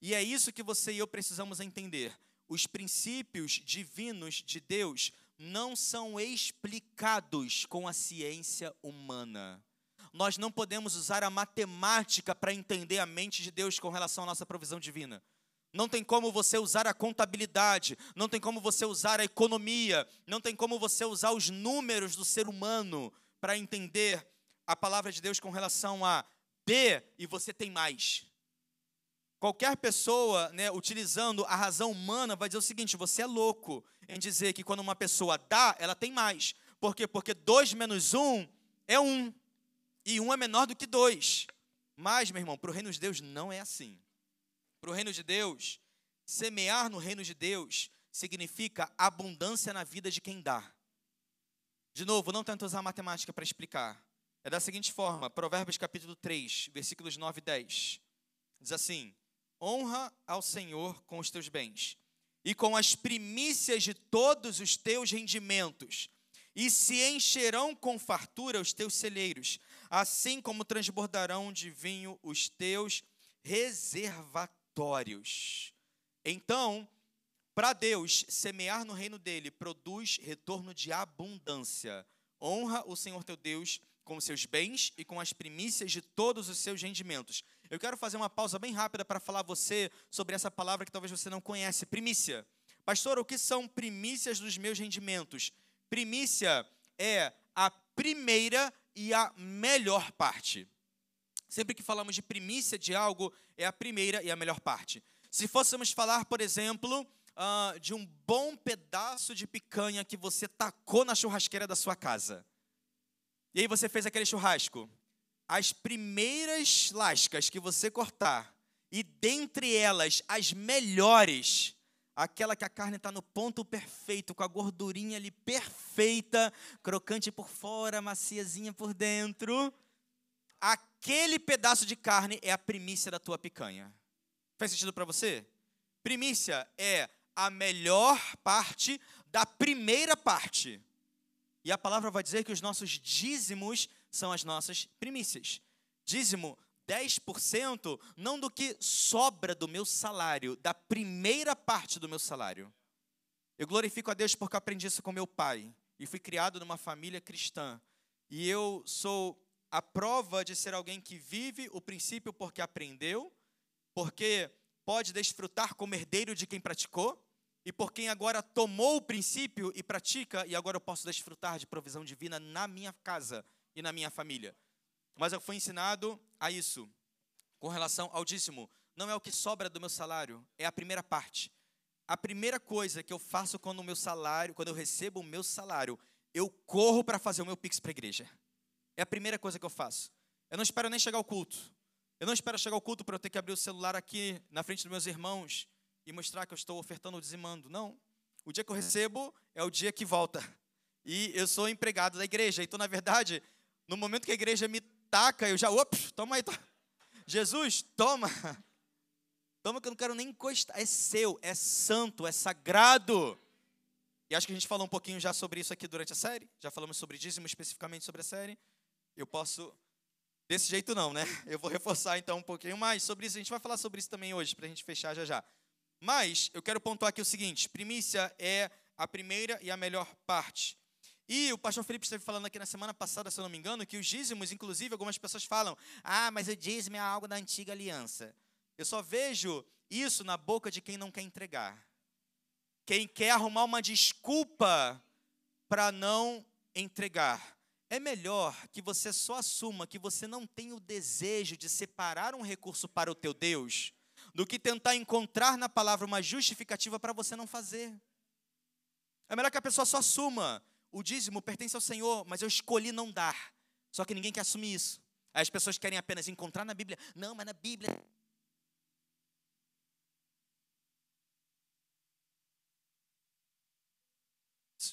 E é isso que você e eu precisamos entender. Os princípios divinos de Deus não são explicados com a ciência humana. Nós não podemos usar a matemática para entender a mente de Deus com relação à nossa provisão divina. Não tem como você usar a contabilidade, não tem como você usar a economia, não tem como você usar os números do ser humano para entender a palavra de Deus com relação a dê e você tem mais. Qualquer pessoa, né, utilizando a razão humana, vai dizer o seguinte: você é louco em dizer que quando uma pessoa dá, ela tem mais. Por quê? Porque 2 menos 1 um é 1. Um, e 1 um é menor do que 2. Mas, meu irmão, para o reino de Deus não é assim. Para o reino de Deus, semear no reino de Deus significa abundância na vida de quem dá. De novo, não tento usar matemática para explicar. É da seguinte forma, Provérbios capítulo 3, versículos 9 e 10. Diz assim: Honra ao Senhor com os teus bens e com as primícias de todos os teus rendimentos, e se encherão com fartura os teus celeiros, assim como transbordarão de vinho os teus reservatórios. Então, para Deus, semear no reino dele produz retorno de abundância. Honra o Senhor teu Deus com os seus bens e com as primícias de todos os seus rendimentos. Eu quero fazer uma pausa bem rápida para falar a você sobre essa palavra que talvez você não conhece, primícia. Pastor, o que são primícias dos meus rendimentos? Primícia é a primeira e a melhor parte. Sempre que falamos de primícia de algo, é a primeira e a melhor parte. Se fôssemos falar, por exemplo, uh, de um bom pedaço de picanha que você tacou na churrasqueira da sua casa. E aí você fez aquele churrasco. As primeiras lascas que você cortar, e dentre elas as melhores, aquela que a carne está no ponto perfeito, com a gordurinha ali perfeita, crocante por fora, maciazinha por dentro. Aquele pedaço de carne é a primícia da tua picanha. Faz sentido para você? Primícia é a melhor parte da primeira parte. E a palavra vai dizer que os nossos dízimos são as nossas primícias. Dízimo 10% não do que sobra do meu salário, da primeira parte do meu salário. Eu glorifico a Deus porque aprendi isso com meu pai e fui criado numa família cristã. E eu sou a prova de ser alguém que vive o princípio porque aprendeu, porque pode desfrutar como herdeiro de quem praticou e por quem agora tomou o princípio e pratica, e agora eu posso desfrutar de provisão divina na minha casa e na minha família. Mas eu fui ensinado a isso, com relação ao dízimo. Não é o que sobra do meu salário, é a primeira parte. A primeira coisa que eu faço quando o meu salário, quando eu recebo o meu salário, eu corro para fazer o meu pix para a igreja. É a primeira coisa que eu faço. Eu não espero nem chegar ao culto. Eu não espero chegar ao culto para eu ter que abrir o celular aqui na frente dos meus irmãos e mostrar que eu estou ofertando ou dizimando. Não. O dia que eu recebo é o dia que volta. E eu sou empregado da igreja. Então, na verdade, no momento que a igreja me taca, eu já, ops, toma aí. (laughs) Jesus, toma. Toma que eu não quero nem encostar. É seu, é santo, é sagrado. E acho que a gente falou um pouquinho já sobre isso aqui durante a série. Já falamos sobre dízimo especificamente sobre a série. Eu posso. Desse jeito não, né? (laughs) Eu vou reforçar então um pouquinho mais sobre isso. A gente vai falar sobre isso também hoje, para a gente fechar já já. Mas eu quero pontuar aqui o seguinte: primícia é a primeira e a melhor parte. E o pastor Felipe esteve falando aqui na semana passada, se eu não me engano, que os dízimos, inclusive, algumas pessoas falam: ah, mas o dízimo é algo da antiga aliança. Eu só vejo isso na boca de quem não quer entregar. Quem quer arrumar uma desculpa para não entregar. É melhor que você só assuma que você não tem o desejo de separar um recurso para o teu Deus do que tentar encontrar na palavra uma justificativa para você não fazer. É melhor que a pessoa só assuma: o dízimo pertence ao Senhor, mas eu escolhi não dar. Só que ninguém quer assumir isso. Aí as pessoas querem apenas encontrar na Bíblia. Não, mas na Bíblia.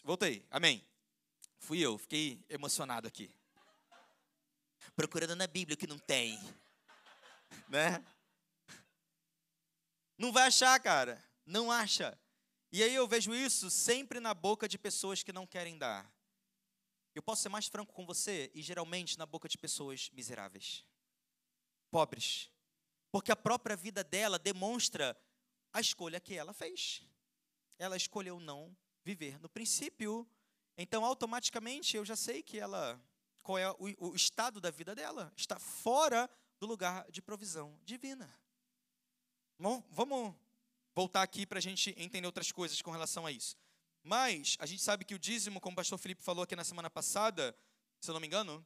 Voltei, amém. Fui eu, fiquei emocionado aqui. Procurando na Bíblia o que não tem. Né? Não vai achar, cara. Não acha. E aí eu vejo isso sempre na boca de pessoas que não querem dar. Eu posso ser mais franco com você e geralmente na boca de pessoas miseráveis, pobres, porque a própria vida dela demonstra a escolha que ela fez. Ela escolheu não viver no princípio. Então, automaticamente, eu já sei que ela, qual é o, o estado da vida dela, está fora do lugar de provisão divina. Bom, vamos voltar aqui para a gente entender outras coisas com relação a isso. Mas a gente sabe que o dízimo, como o pastor Felipe falou aqui na semana passada, se eu não me engano,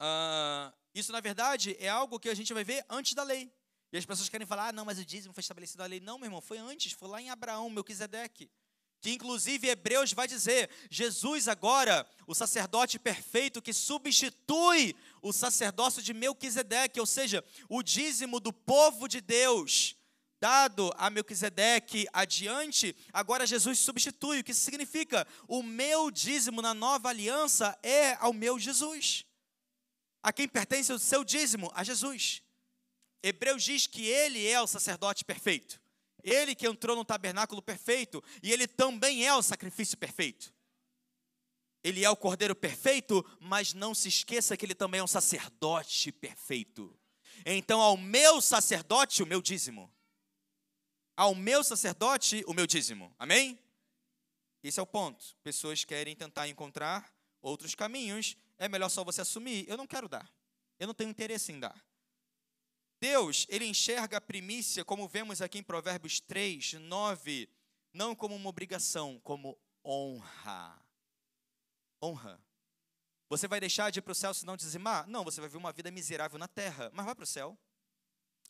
uh, isso na verdade é algo que a gente vai ver antes da lei. E as pessoas querem falar, ah, não, mas o dízimo foi estabelecido na lei. Não, meu irmão, foi antes, foi lá em Abraão, Melquisedeque. Que inclusive Hebreus vai dizer, Jesus agora, o sacerdote perfeito que substitui o sacerdócio de Melquisedeque, ou seja, o dízimo do povo de Deus dado a Melquisedeque adiante, agora Jesus substitui. O que isso significa? O meu dízimo na nova aliança é ao meu Jesus. A quem pertence o seu dízimo? A Jesus. Hebreus diz que ele é o sacerdote perfeito. Ele que entrou no tabernáculo perfeito e ele também é o sacrifício perfeito. Ele é o cordeiro perfeito, mas não se esqueça que ele também é um sacerdote perfeito. Então, ao meu sacerdote, o meu dízimo ao meu sacerdote o meu dízimo. Amém? Esse é o ponto. Pessoas querem tentar encontrar outros caminhos. É melhor só você assumir. Eu não quero dar. Eu não tenho interesse em dar. Deus, ele enxerga a primícia, como vemos aqui em Provérbios 3, 9, não como uma obrigação, como honra. Honra. Você vai deixar de ir para o céu se não dizimar? Não, você vai ver uma vida miserável na terra, mas vai para o céu.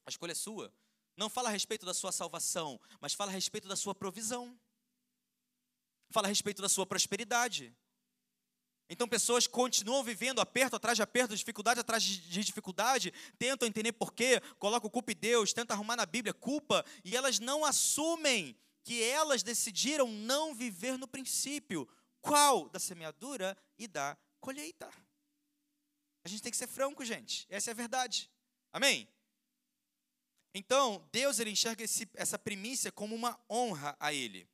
A escolha é sua. Não fala a respeito da sua salvação, mas fala a respeito da sua provisão. Fala a respeito da sua prosperidade. Então, pessoas continuam vivendo aperto atrás de aperto, dificuldade atrás de dificuldade, tentam entender porquê, colocam culpa em Deus, tentam arrumar na Bíblia culpa, e elas não assumem que elas decidiram não viver no princípio. Qual? Da semeadura e da colheita. A gente tem que ser franco, gente. Essa é a verdade. Amém? Então, Deus ele enxerga esse, essa primícia como uma honra a Ele.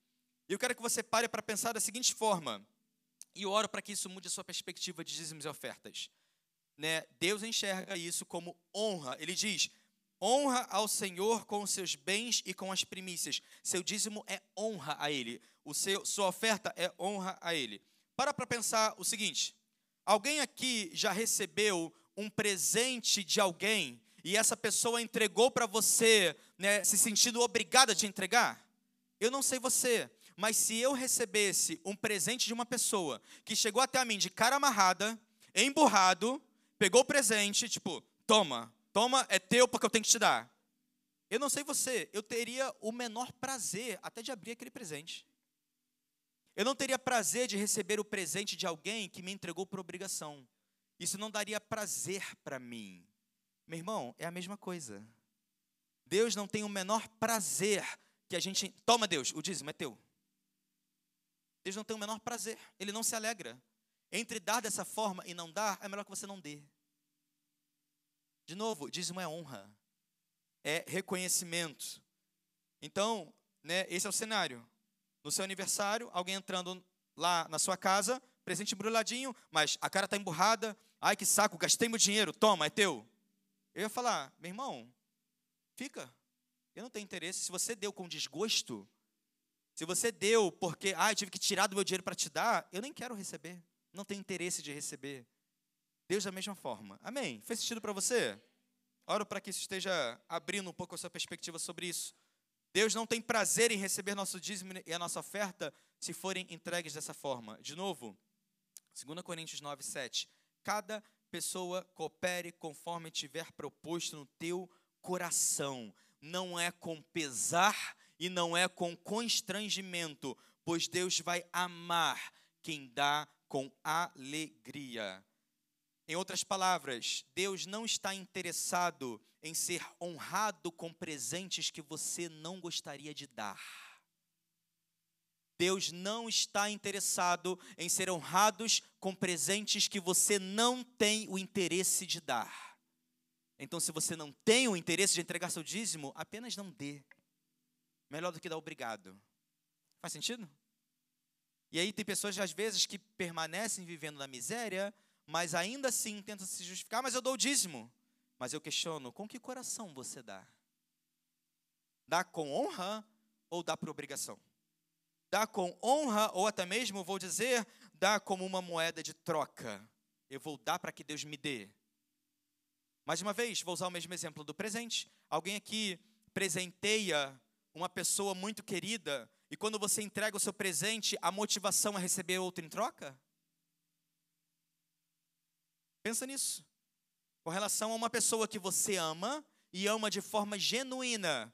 E eu quero que você pare para pensar da seguinte forma, e oro para que isso mude a sua perspectiva de dízimos e ofertas. Né? Deus enxerga isso como honra. Ele diz: honra ao Senhor com os seus bens e com as primícias. Seu dízimo é honra a Ele. O seu, sua oferta é honra a Ele. Para para pensar o seguinte: alguém aqui já recebeu um presente de alguém e essa pessoa entregou para você, né, se sentindo obrigada te entregar? Eu não sei você, mas se eu recebesse um presente de uma pessoa que chegou até a mim de cara amarrada, emburrado, pegou o presente, tipo, toma, toma, é teu porque eu tenho que te dar. Eu não sei você, eu teria o menor prazer até de abrir aquele presente. Eu não teria prazer de receber o presente de alguém que me entregou por obrigação. Isso não daria prazer para mim. Meu irmão, é a mesma coisa. Deus não tem o menor prazer que a gente. Toma, Deus, o dízimo é teu. Deus não tem o menor prazer, ele não se alegra. Entre dar dessa forma e não dar, é melhor que você não dê. De novo, dízimo é honra, é reconhecimento. Então, né, esse é o cenário. No seu aniversário, alguém entrando lá na sua casa, presente embrulhadinho, mas a cara está emburrada. Ai, que saco, gastei meu dinheiro, toma, é teu. Eu ia falar, meu irmão, fica. Eu não tenho interesse. Se você deu com desgosto, se você deu porque, ah, eu tive que tirar do meu dinheiro para te dar, eu nem quero receber. Não tenho interesse de receber. Deus da mesma forma. Amém? Fez sentido para você? Oro para que isso esteja abrindo um pouco a sua perspectiva sobre isso. Deus não tem prazer em receber nosso dízimo e a nossa oferta se forem entregues dessa forma. De novo, 2 Coríntios 9, 7. Cada pessoa coopere conforme tiver proposto no teu coração. Não é com pesar e não é com constrangimento, pois Deus vai amar quem dá com alegria. Em outras palavras, Deus não está interessado em ser honrado com presentes que você não gostaria de dar. Deus não está interessado em ser honrados com presentes que você não tem o interesse de dar. Então, se você não tem o interesse de entregar seu dízimo, apenas não dê. Melhor do que dar obrigado. Faz sentido? E aí tem pessoas, às vezes, que permanecem vivendo na miséria, mas ainda assim tentam se justificar, mas eu dou o dízimo. Mas eu questiono, com que coração você dá? Dá com honra ou dá por obrigação? Dá com honra, ou até mesmo, vou dizer, dá como uma moeda de troca. Eu vou dar para que Deus me dê. Mais uma vez, vou usar o mesmo exemplo do presente. Alguém aqui presenteia uma pessoa muito querida e quando você entrega o seu presente, a motivação é receber outro em troca? Pensa nisso. Com relação a uma pessoa que você ama e ama de forma genuína,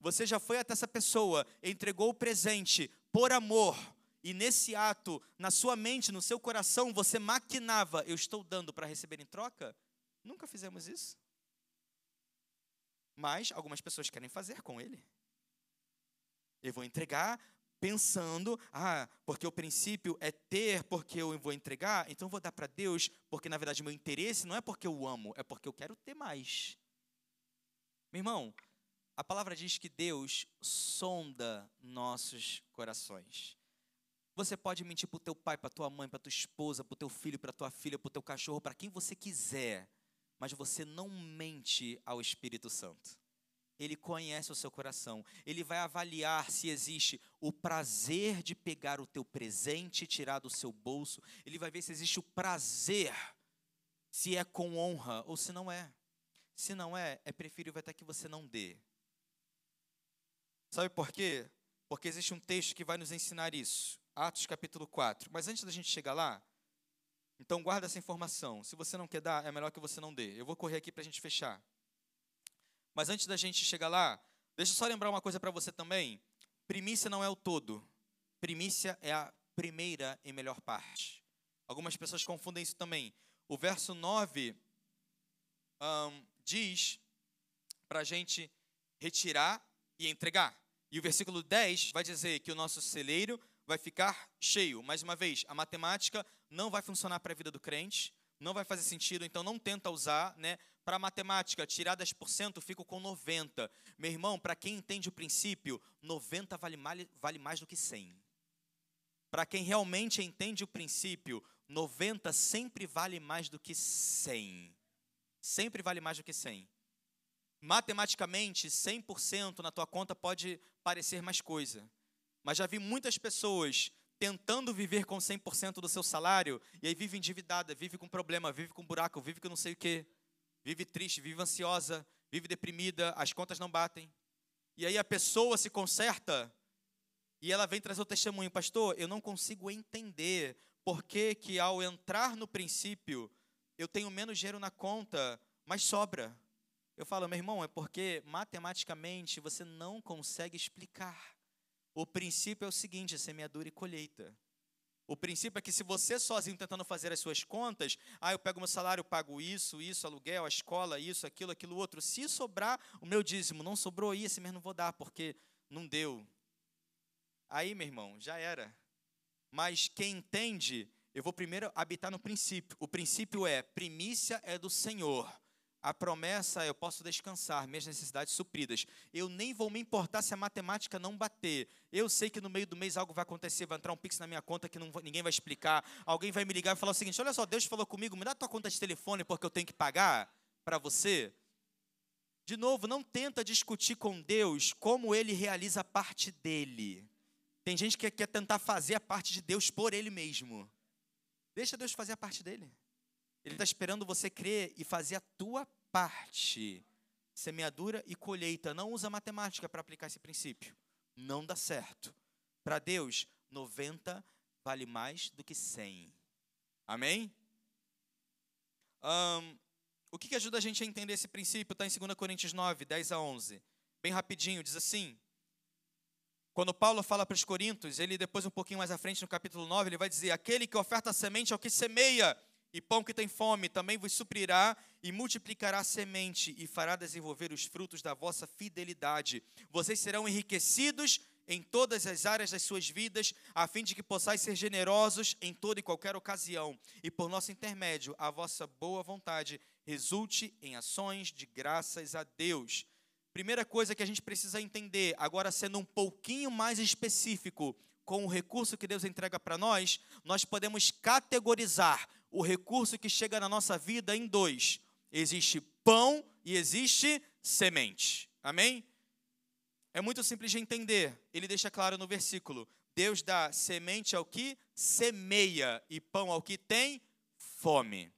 você já foi até essa pessoa, entregou o presente por amor, e nesse ato, na sua mente, no seu coração, você maquinava: eu estou dando para receber em troca? Nunca fizemos isso. Mas algumas pessoas querem fazer com ele. Eu vou entregar pensando, ah, porque o princípio é ter, porque eu vou entregar, então eu vou dar para Deus, porque na verdade meu interesse não é porque eu amo, é porque eu quero ter mais. Meu irmão, a palavra diz que Deus sonda nossos corações. Você pode mentir para o teu pai, para tua mãe, para tua esposa, para o teu filho, para tua filha, para o teu cachorro, para quem você quiser, mas você não mente ao Espírito Santo. Ele conhece o seu coração. Ele vai avaliar se existe o prazer de pegar o teu presente e tirar do seu bolso. Ele vai ver se existe o prazer, se é com honra ou se não é. Se não é, é preferível até que você não dê. Sabe por quê? Porque existe um texto que vai nos ensinar isso. Atos capítulo 4. Mas antes da gente chegar lá, então guarda essa informação. Se você não quer dar, é melhor que você não dê. Eu vou correr aqui para a gente fechar. Mas antes da gente chegar lá, deixa eu só lembrar uma coisa para você também. Primícia não é o todo. Primícia é a primeira e melhor parte. Algumas pessoas confundem isso também. O verso 9 um, diz para a gente retirar e entregar. E o versículo 10 vai dizer que o nosso celeiro vai ficar cheio. Mais uma vez, a matemática não vai funcionar para a vida do crente, não vai fazer sentido, então não tenta usar, né? Para matemática, tirar 10%, fico com 90. Meu irmão, para quem entende o princípio, 90 vale mais, vale mais do que 100. Para quem realmente entende o princípio, 90 sempre vale mais do que 100. Sempre vale mais do que 100. Matematicamente, 100% na tua conta pode parecer mais coisa. Mas já vi muitas pessoas tentando viver com 100% do seu salário, e aí vive endividada, vive com problema, vive com buraco, vive com não sei o quê, vive triste, vive ansiosa, vive deprimida, as contas não batem. E aí a pessoa se conserta e ela vem trazer o testemunho, pastor, eu não consigo entender por que que ao entrar no princípio eu tenho menos dinheiro na conta, mas sobra. Eu falo, meu irmão, é porque matematicamente você não consegue explicar. O princípio é o seguinte: é semeadura e colheita. O princípio é que se você sozinho tentando fazer as suas contas, ah, eu pego meu salário, pago isso, isso, aluguel, a escola, isso, aquilo, aquilo outro. Se sobrar o meu dízimo, não sobrou isso, mesmo não vou dar, porque não deu. Aí, meu irmão, já era. Mas quem entende, eu vou primeiro habitar no princípio. O princípio é: primícia é do Senhor. A promessa eu posso descansar, minhas necessidades supridas. Eu nem vou me importar se a matemática não bater. Eu sei que no meio do mês algo vai acontecer, vai entrar um pix na minha conta que não, ninguém vai explicar. Alguém vai me ligar e falar o seguinte: olha só, Deus falou comigo, me dá tua conta de telefone porque eu tenho que pagar para você. De novo, não tenta discutir com Deus como ele realiza a parte dele. Tem gente que quer tentar fazer a parte de Deus por ele mesmo. Deixa Deus fazer a parte dele. Ele está esperando você crer e fazer a tua parte. Semeadura e colheita. Não usa matemática para aplicar esse princípio. Não dá certo. Para Deus, 90 vale mais do que 100. Amém? Um, o que, que ajuda a gente a entender esse princípio? Está em 2 Coríntios 9, 10 a 11. Bem rapidinho, diz assim. Quando Paulo fala para os Coríntios, ele depois um pouquinho mais à frente, no capítulo 9, ele vai dizer: Aquele que oferta semente é o que semeia, e pão que tem fome também vos suprirá e multiplicará a semente e fará desenvolver os frutos da vossa fidelidade. Vocês serão enriquecidos em todas as áreas das suas vidas, a fim de que possais ser generosos em toda e qualquer ocasião, e por nosso intermédio a vossa boa vontade resulte em ações de graças a Deus. Primeira coisa que a gente precisa entender, agora sendo um pouquinho mais específico, com o recurso que Deus entrega para nós, nós podemos categorizar o recurso que chega na nossa vida em dois: existe pão e existe semente. Amém? É muito simples de entender. Ele deixa claro no versículo: Deus dá semente ao que semeia e pão ao que tem fome.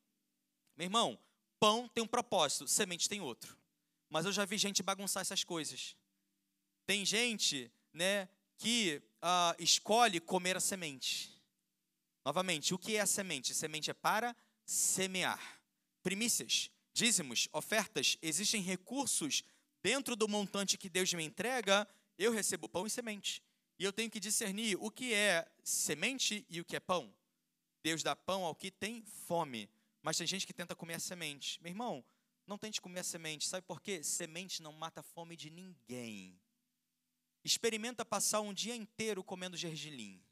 Meu irmão, pão tem um propósito, semente tem outro. Mas eu já vi gente bagunçar essas coisas. Tem gente, né, que uh, escolhe comer a semente. Novamente, o que é a semente? Semente é para semear. Primícias, dízimos, ofertas, existem recursos dentro do montante que Deus me entrega, eu recebo pão e semente. E eu tenho que discernir o que é semente e o que é pão. Deus dá pão ao que tem fome. Mas tem gente que tenta comer a semente. Meu irmão, não tente comer a semente. Sabe por quê? Semente não mata a fome de ninguém. Experimenta passar um dia inteiro comendo gergelim.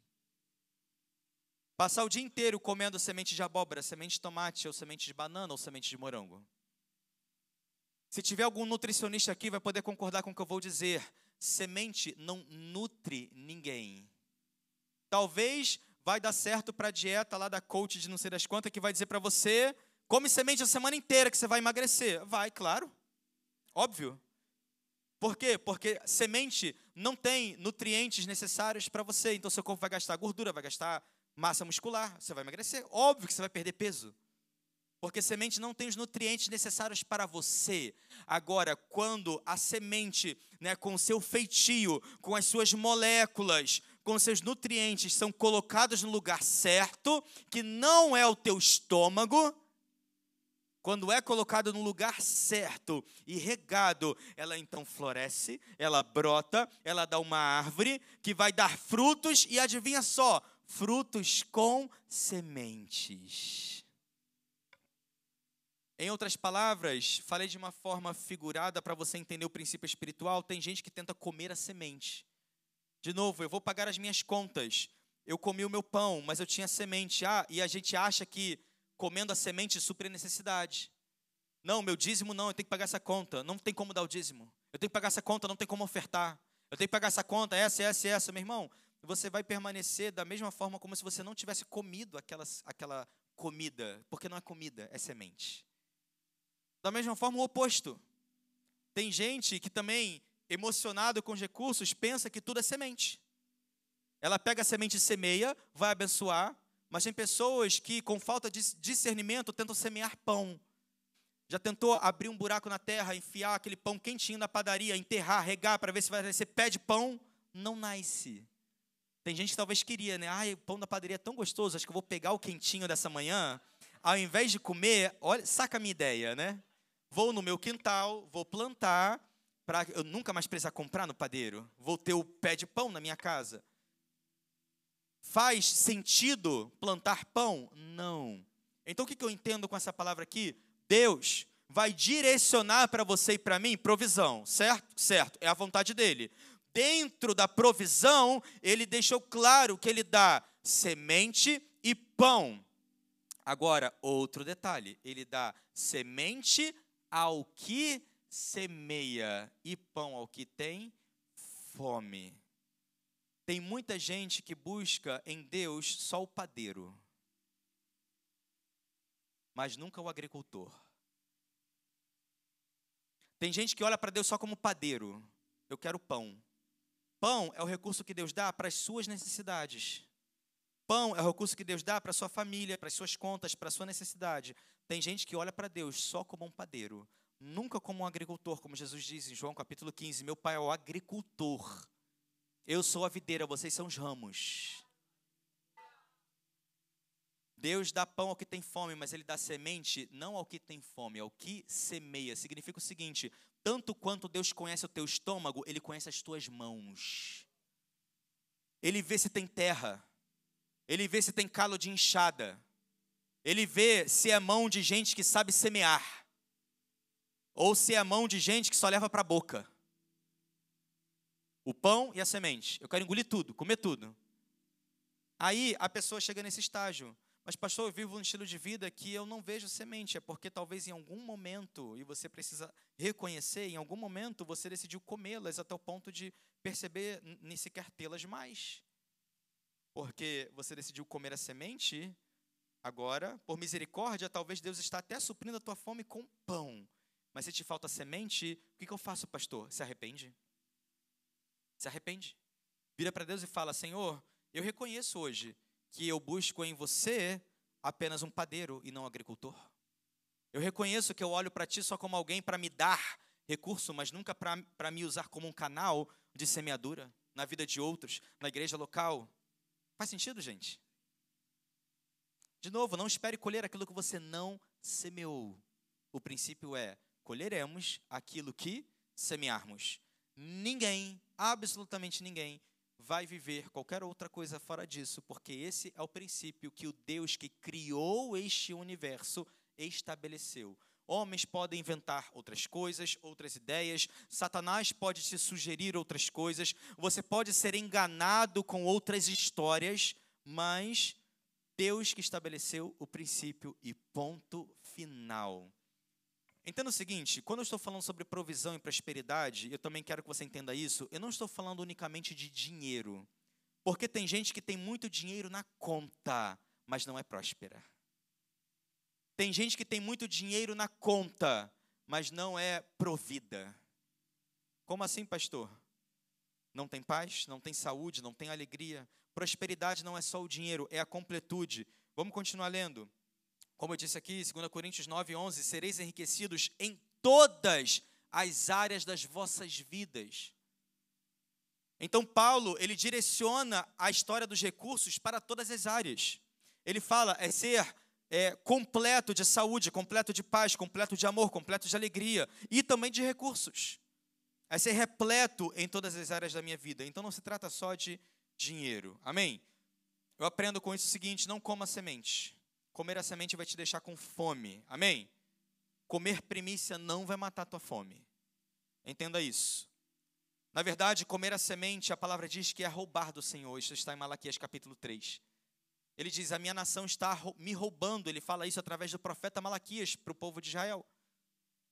Passar o dia inteiro comendo semente de abóbora, semente de tomate, ou semente de banana, ou semente de morango. Se tiver algum nutricionista aqui, vai poder concordar com o que eu vou dizer. Semente não nutre ninguém. Talvez vai dar certo para a dieta lá da coach de não sei das quantas, que vai dizer para você, come semente a semana inteira que você vai emagrecer. Vai, claro. Óbvio. Por quê? Porque semente não tem nutrientes necessários para você, então seu corpo vai gastar gordura, vai gastar massa muscular, você vai emagrecer. Óbvio que você vai perder peso. Porque semente não tem os nutrientes necessários para você. Agora, quando a semente, né, com o seu feitio, com as suas moléculas, com seus nutrientes são colocados no lugar certo, que não é o teu estômago, quando é colocado no lugar certo e regado, ela então floresce, ela brota, ela dá uma árvore que vai dar frutos e adivinha só, frutos com sementes. Em outras palavras, falei de uma forma figurada para você entender o princípio espiritual. Tem gente que tenta comer a semente. De novo, eu vou pagar as minhas contas. Eu comi o meu pão, mas eu tinha semente. Ah, e a gente acha que comendo a semente supre a necessidade. Não, meu dízimo não, eu tenho que pagar essa conta. Não tem como dar o dízimo. Eu tenho que pagar essa conta, não tem como ofertar. Eu tenho que pagar essa conta, essa, essa, essa. Meu irmão, você vai permanecer da mesma forma como se você não tivesse comido aquela, aquela comida, porque não é comida, é semente. Da mesma forma, o oposto. Tem gente que também emocionado com os recursos, pensa que tudo é semente. Ela pega a semente e semeia, vai abençoar, mas tem pessoas que, com falta de discernimento, tentam semear pão. Já tentou abrir um buraco na terra, enfiar aquele pão quentinho na padaria, enterrar, regar para ver se vai nascer pé de pão? Não nasce. Tem gente que talvez queria, né? Ai, o pão da padaria é tão gostoso, acho que eu vou pegar o quentinho dessa manhã. Ao invés de comer, olha, saca a minha ideia, né? Vou no meu quintal, vou plantar, para eu nunca mais precisar comprar no padeiro. Vou ter o pé de pão na minha casa. Faz sentido plantar pão? Não. Então o que eu entendo com essa palavra aqui? Deus vai direcionar para você e para mim provisão, certo? Certo, é a vontade dele. Dentro da provisão, ele deixou claro que ele dá semente e pão. Agora, outro detalhe: ele dá semente ao que semeia e pão ao que tem fome. Tem muita gente que busca em Deus só o padeiro, mas nunca o agricultor. Tem gente que olha para Deus só como padeiro. Eu quero pão. Pão é o recurso que Deus dá para as suas necessidades. Pão é o recurso que Deus dá para a sua família, para as suas contas, para a sua necessidade. Tem gente que olha para Deus só como um padeiro, nunca como um agricultor, como Jesus diz em João capítulo 15: Meu pai é o agricultor, eu sou a videira, vocês são os ramos. Deus dá pão ao que tem fome, mas Ele dá semente não ao que tem fome, ao que semeia. Significa o seguinte: tanto quanto Deus conhece o teu estômago, Ele conhece as tuas mãos. Ele vê se tem terra, Ele vê se tem calo de enxada, Ele vê se é mão de gente que sabe semear ou se é mão de gente que só leva para a boca. O pão e a semente. Eu quero engolir tudo, comer tudo. Aí a pessoa chega nesse estágio. Mas, pastor, eu vivo um estilo de vida que eu não vejo semente. É porque talvez em algum momento, e você precisa reconhecer, em algum momento você decidiu comê-las até o ponto de perceber nem sequer tê-las mais. porque você decidiu comer a semente, agora, por misericórdia, talvez Deus está até suprindo a tua fome com pão. Mas se te falta semente, o que eu faço, pastor? Se arrepende. Se arrepende. Vira para Deus e fala: Senhor, eu reconheço hoje que eu busco em você apenas um padeiro e não um agricultor. Eu reconheço que eu olho para ti só como alguém para me dar recurso, mas nunca para me usar como um canal de semeadura na vida de outros, na igreja local. Faz sentido, gente? De novo, não espere colher aquilo que você não semeou. O princípio é: colheremos aquilo que semearmos. Ninguém, absolutamente ninguém, vai viver qualquer outra coisa fora disso, porque esse é o princípio que o Deus que criou este universo estabeleceu. Homens podem inventar outras coisas, outras ideias, Satanás pode te sugerir outras coisas, você pode ser enganado com outras histórias, mas Deus que estabeleceu o princípio e ponto final. Entenda o seguinte: quando eu estou falando sobre provisão e prosperidade, eu também quero que você entenda isso, eu não estou falando unicamente de dinheiro. Porque tem gente que tem muito dinheiro na conta, mas não é próspera. Tem gente que tem muito dinheiro na conta, mas não é provida. Como assim, pastor? Não tem paz, não tem saúde, não tem alegria. Prosperidade não é só o dinheiro, é a completude. Vamos continuar lendo. Como eu disse aqui, 2 Coríntios 9, 11: sereis enriquecidos em todas as áreas das vossas vidas. Então, Paulo, ele direciona a história dos recursos para todas as áreas. Ele fala, é ser é, completo de saúde, completo de paz, completo de amor, completo de alegria e também de recursos. É ser repleto em todas as áreas da minha vida. Então, não se trata só de dinheiro. Amém? Eu aprendo com isso o seguinte: não coma semente. Comer a semente vai te deixar com fome. Amém? Comer primícia não vai matar a tua fome. Entenda isso. Na verdade, comer a semente, a palavra diz que é roubar do Senhor. Isso está em Malaquias capítulo 3. Ele diz: A minha nação está me roubando. Ele fala isso através do profeta Malaquias para o povo de Israel.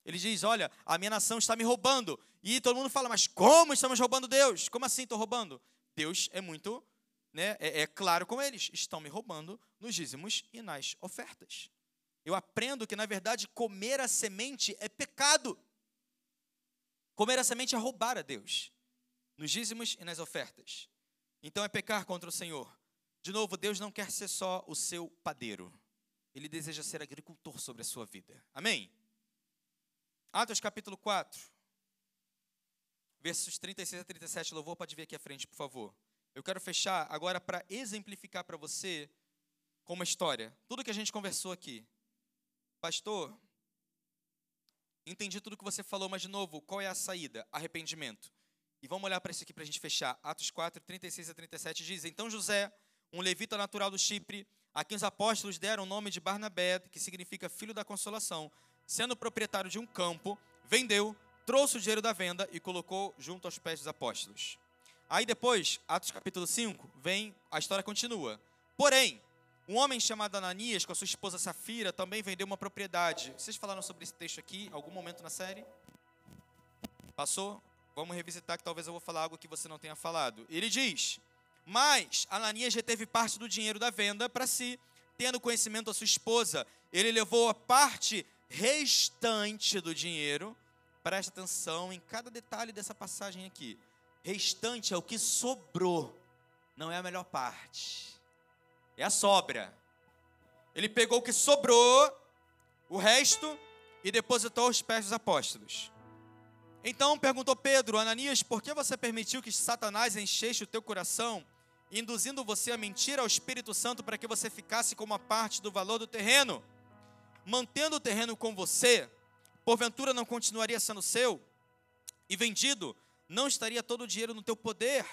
Ele diz: Olha, a minha nação está me roubando. E todo mundo fala: Mas como estamos roubando Deus? Como assim estou roubando? Deus é muito né, é, é claro com eles, estão me roubando nos dízimos e nas ofertas. Eu aprendo que, na verdade, comer a semente é pecado. Comer a semente é roubar a Deus, nos dízimos e nas ofertas. Então é pecar contra o Senhor. De novo, Deus não quer ser só o seu padeiro. Ele deseja ser agricultor sobre a sua vida. Amém? Atos capítulo 4, versos 36 a 37. Louvor, pode vir aqui à frente, por favor. Eu quero fechar agora para exemplificar para você com uma história. Tudo que a gente conversou aqui. Pastor, entendi tudo que você falou, mas de novo, qual é a saída? Arrependimento. E vamos olhar para isso aqui para a gente fechar. Atos 4, 36 a 37 diz: Então José, um levita natural do Chipre, a quem os apóstolos deram o nome de Barnabé, que significa filho da consolação, sendo proprietário de um campo, vendeu, trouxe o dinheiro da venda e colocou junto aos pés dos apóstolos. Aí depois, Atos capítulo 5, vem, a história continua. Porém, um homem chamado Ananias, com a sua esposa Safira, também vendeu uma propriedade. Vocês falaram sobre esse texto aqui, algum momento na série? Passou? Vamos revisitar que talvez eu vou falar algo que você não tenha falado. Ele diz: Mas Ananias reteve parte do dinheiro da venda para si, tendo conhecimento da sua esposa. Ele levou a parte restante do dinheiro. Presta atenção em cada detalhe dessa passagem aqui restante é o que sobrou, não é a melhor parte, é a sobra. Ele pegou o que sobrou, o resto, e depositou aos pés dos apóstolos. Então perguntou Pedro, Ananias, por que você permitiu que Satanás enchesse o teu coração, induzindo você a mentir ao Espírito Santo para que você ficasse com uma parte do valor do terreno? Mantendo o terreno com você, porventura não continuaria sendo seu? E vendido, não estaria todo o dinheiro no teu poder?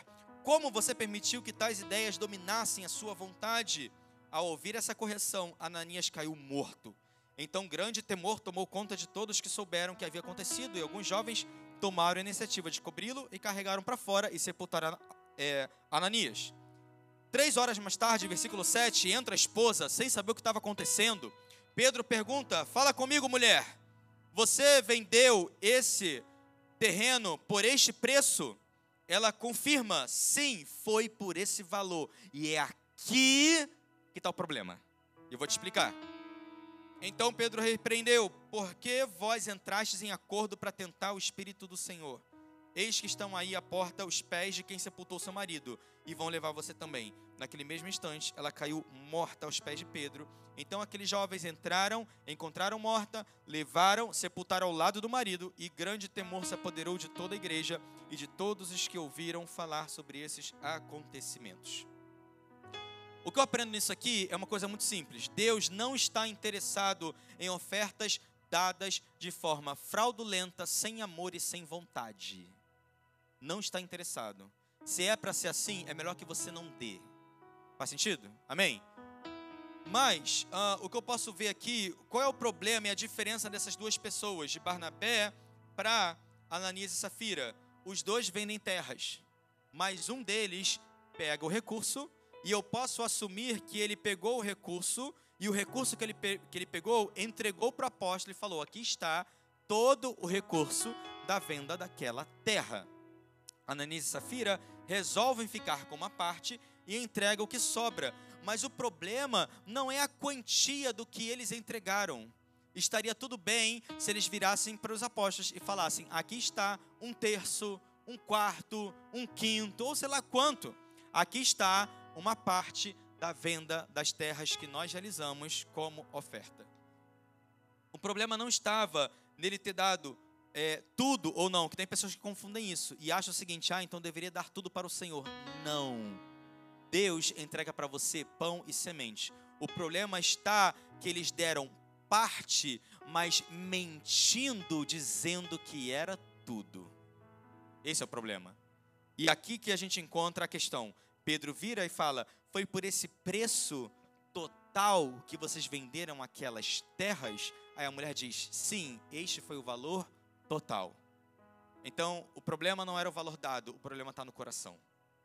Como você permitiu que tais ideias dominassem a sua vontade? Ao ouvir essa correção, Ananias caiu morto. Então, grande temor tomou conta de todos que souberam o que havia acontecido, e alguns jovens tomaram a iniciativa de cobri-lo e carregaram para fora e sepultaram é, Ananias. Três horas mais tarde, versículo 7, entra a esposa, sem saber o que estava acontecendo. Pedro pergunta: Fala comigo, mulher. Você vendeu esse terreno por este preço, ela confirma, sim, foi por esse valor. E é que. Que tal o problema? Eu vou te explicar. Então Pedro repreendeu: Por que vós entrastes em acordo para tentar o Espírito do Senhor? Eis que estão aí à porta os pés de quem sepultou seu marido, e vão levar você também. Naquele mesmo instante, ela caiu morta aos pés de Pedro. Então aqueles jovens entraram, encontraram morta, levaram, sepultaram ao lado do marido, e grande temor se apoderou de toda a igreja e de todos os que ouviram falar sobre esses acontecimentos. O que eu aprendo nisso aqui é uma coisa muito simples. Deus não está interessado em ofertas dadas de forma fraudulenta, sem amor e sem vontade não está interessado. Se é para ser assim, é melhor que você não dê. Faz sentido? Amém? Mas uh, o que eu posso ver aqui, qual é o problema e a diferença dessas duas pessoas, de Barnabé para Ananias e Safira? Os dois vendem terras, mas um deles pega o recurso e eu posso assumir que ele pegou o recurso e o recurso que ele, que ele pegou entregou para o apóstolo e falou: aqui está todo o recurso da venda daquela terra. Ananias e Safira resolvem ficar com uma parte e entregam o que sobra. Mas o problema não é a quantia do que eles entregaram. Estaria tudo bem se eles virassem para os apóstolos e falassem: aqui está um terço, um quarto, um quinto, ou sei lá quanto. Aqui está uma parte da venda das terras que nós realizamos como oferta. O problema não estava nele ter dado é, tudo ou não, que tem pessoas que confundem isso e acham o seguinte: ah, então deveria dar tudo para o Senhor. Não. Deus entrega para você pão e semente. O problema está que eles deram parte, mas mentindo, dizendo que era tudo. Esse é o problema. E aqui que a gente encontra a questão. Pedro vira e fala: Foi por esse preço total que vocês venderam aquelas terras? Aí a mulher diz: Sim, este foi o valor total. Então, o problema não era o valor dado, o problema está no coração.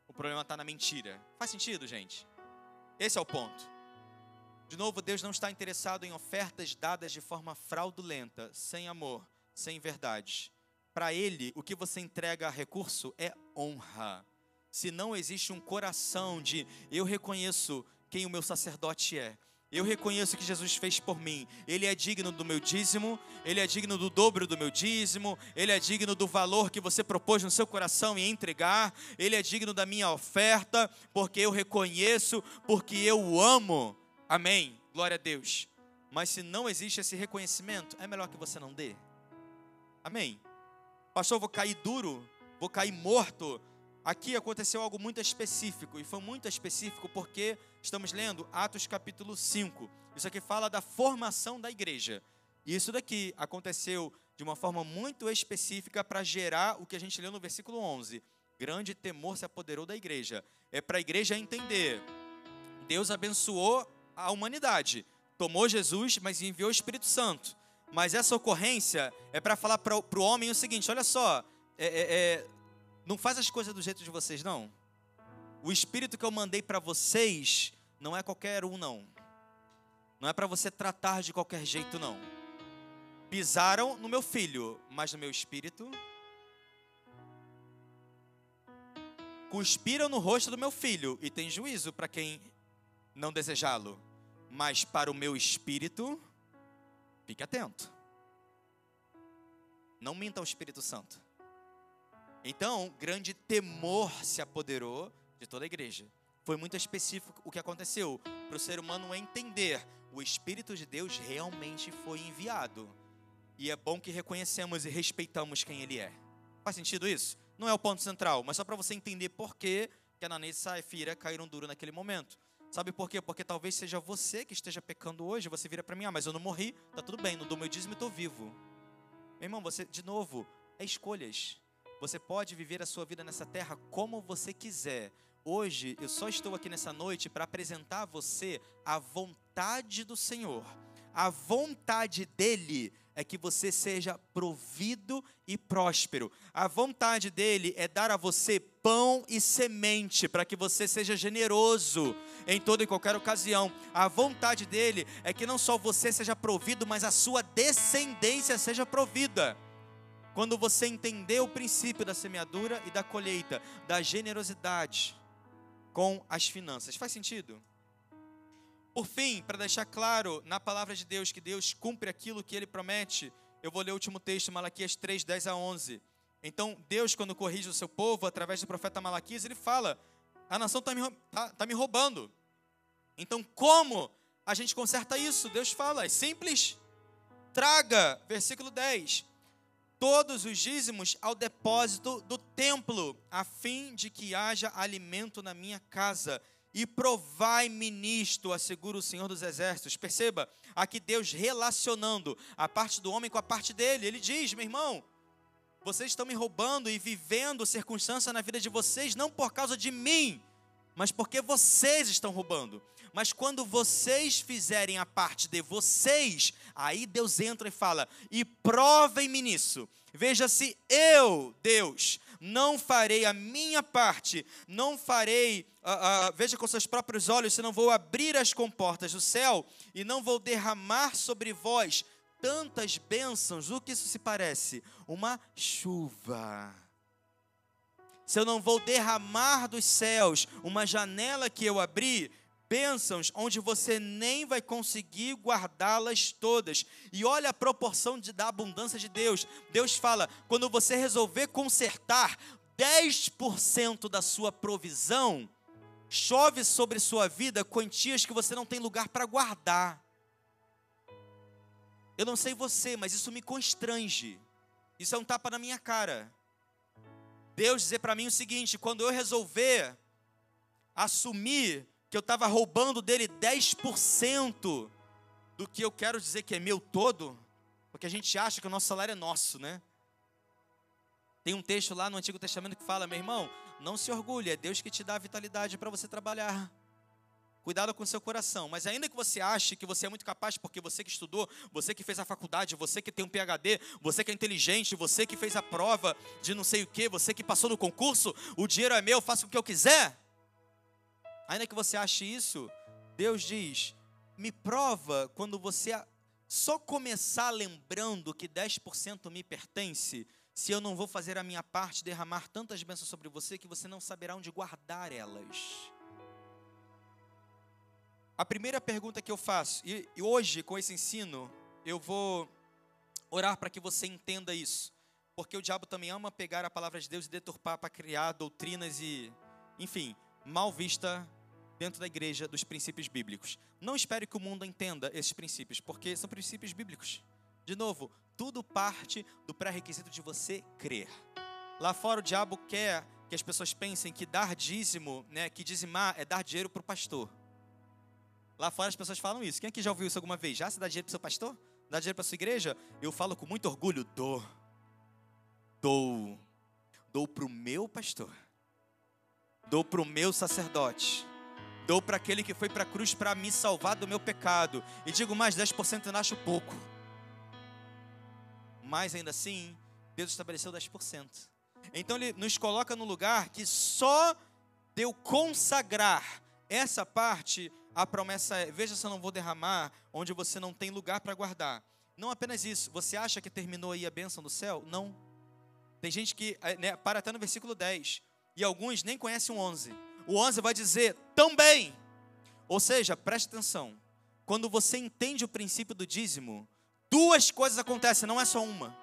O problema está na mentira. Faz sentido, gente? Esse é o ponto. De novo, Deus não está interessado em ofertas dadas de forma fraudulenta, sem amor, sem verdade. Para Ele, o que você entrega a recurso é honra. Se não existe um coração de eu reconheço quem o meu sacerdote é, eu reconheço que Jesus fez por mim. Ele é digno do meu dízimo, ele é digno do dobro do meu dízimo, ele é digno do valor que você propôs no seu coração em entregar, ele é digno da minha oferta, porque eu reconheço, porque eu o amo. Amém. Glória a Deus. Mas se não existe esse reconhecimento, é melhor que você não dê. Amém. Pastor, eu vou cair duro, vou cair morto Aqui aconteceu algo muito específico, e foi muito específico porque estamos lendo Atos capítulo 5. Isso aqui fala da formação da igreja. E isso daqui aconteceu de uma forma muito específica para gerar o que a gente leu no versículo 11. Grande temor se apoderou da igreja. É para a igreja entender. Deus abençoou a humanidade, tomou Jesus, mas enviou o Espírito Santo. Mas essa ocorrência é para falar para o homem o seguinte: olha só, é, é, é não faz as coisas do jeito de vocês, não. O espírito que eu mandei para vocês não é qualquer um, não. Não é para você tratar de qualquer jeito, não. Pisaram no meu filho, mas no meu espírito. Cuspiram no rosto do meu filho, e tem juízo para quem não desejá-lo. Mas para o meu espírito, fique atento. Não minta ao Espírito Santo. Então, grande temor se apoderou de toda a igreja. Foi muito específico o que aconteceu para o ser humano entender o Espírito de Deus realmente foi enviado. E é bom que reconhecemos e respeitamos quem ele é. Faz sentido isso? Não é o ponto central, mas só para você entender por que que Ananias e Safira caíram duro naquele momento. Sabe por quê? Porque talvez seja você que esteja pecando hoje, você vira para mim, ah, mas eu não morri, tá tudo bem, não dou meu dízimo e estou vivo. Meu irmão, você, de novo, é escolhas. Você pode viver a sua vida nessa terra como você quiser. Hoje eu só estou aqui nessa noite para apresentar a você a vontade do Senhor. A vontade dele é que você seja provido e próspero. A vontade dele é dar a você pão e semente para que você seja generoso em toda e qualquer ocasião. A vontade dele é que não só você seja provido, mas a sua descendência seja provida. Quando você entender o princípio da semeadura e da colheita, da generosidade, com as finanças. Faz sentido? Por fim, para deixar claro na palavra de Deus que Deus cumpre aquilo que ele promete, eu vou ler o último texto, Malaquias 3, 10 a 11. Então, Deus, quando corrige o seu povo, através do profeta Malaquias, ele fala: a nação está me, tá, tá me roubando. Então, como a gente conserta isso? Deus fala: é simples. Traga, versículo 10, todos os dízimos ao depósito do templo, a fim de que haja alimento na minha casa e provai-me nisto, assegura o Senhor dos Exércitos. Perceba, aqui Deus relacionando a parte do homem com a parte dele. Ele diz, meu irmão, vocês estão me roubando e vivendo circunstância na vida de vocês, não por causa de mim, mas porque vocês estão roubando. Mas quando vocês fizerem a parte de vocês, aí Deus entra e fala: e provem-me nisso. Veja se eu, Deus, não farei a minha parte, não farei, uh, uh, veja com seus próprios olhos, se não vou abrir as comportas do céu e não vou derramar sobre vós tantas bênçãos, o que isso se parece? Uma chuva. Se eu não vou derramar dos céus uma janela que eu abri, bênçãos onde você nem vai conseguir guardá-las todas. E olha a proporção de, da abundância de Deus. Deus fala: quando você resolver consertar 10% da sua provisão, chove sobre sua vida quantias que você não tem lugar para guardar. Eu não sei você, mas isso me constrange. Isso é um tapa na minha cara. Deus dizer para mim o seguinte: quando eu resolver assumir que eu estava roubando dele 10% do que eu quero dizer que é meu todo, porque a gente acha que o nosso salário é nosso, né? Tem um texto lá no Antigo Testamento que fala, meu irmão, não se orgulhe, é Deus que te dá a vitalidade para você trabalhar. Cuidado com o seu coração, mas ainda que você ache que você é muito capaz, porque você que estudou, você que fez a faculdade, você que tem um PhD, você que é inteligente, você que fez a prova de não sei o que, você que passou no concurso, o dinheiro é meu, faço o que eu quiser. Ainda que você ache isso, Deus diz: me prova quando você só começar lembrando que 10% me pertence, se eu não vou fazer a minha parte, derramar tantas bênçãos sobre você que você não saberá onde guardar elas. A primeira pergunta que eu faço, e, hoje com esse ensino, eu vou orar para que você entenda isso, porque o diabo também ama pegar a palavra de Deus e deturpar para criar doutrinas e, enfim, mal vista dentro da igreja dos princípios bíblicos. Não espere que o mundo entenda esses princípios, porque são princípios bíblicos. De novo, tudo parte do pré-requisito de você crer. Lá fora o diabo quer que as pessoas pensem que dar dízimo, né, que dizimar é dar dinheiro para o pastor. Lá fora as pessoas falam isso. Quem aqui já ouviu isso alguma vez? Já se dá dinheiro para o seu pastor? Dá dinheiro para sua igreja? Eu falo com muito orgulho, dou. Dou. Dou para o meu pastor. Dou para o meu sacerdote Dou para aquele que foi para a cruz para me salvar do meu pecado. E digo mais, 10% eu acho pouco. Mas ainda assim, Deus estabeleceu 10%. Então ele nos coloca no lugar que só deu consagrar essa parte, a promessa é: veja se eu não vou derramar onde você não tem lugar para guardar. Não apenas isso, você acha que terminou aí a bênção do céu? Não. Tem gente que eh, né, para até no versículo 10, e alguns nem conhecem o 11 o 11 vai dizer também. Ou seja, preste atenção. Quando você entende o princípio do dízimo, duas coisas acontecem, não é só uma.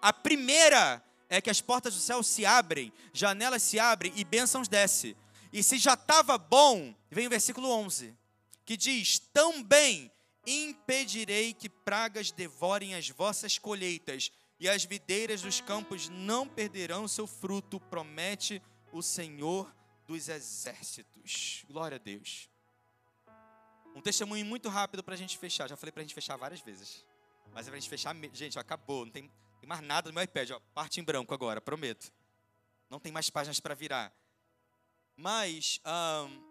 A primeira é que as portas do céu se abrem, janelas se abrem e bênçãos desce. E se já estava bom, vem o versículo 11, que diz: Também impedirei que pragas devorem as vossas colheitas, e as videiras dos campos não perderão seu fruto, promete o Senhor dos exércitos. Glória a Deus. Um testemunho muito rápido para a gente fechar. Já falei para a gente fechar várias vezes. Mas é para a gente fechar. Gente, ó, acabou. Não tem, tem, mais nada no meu iPad. Ó, parte em branco agora, prometo. Não tem mais páginas para virar. Mas um,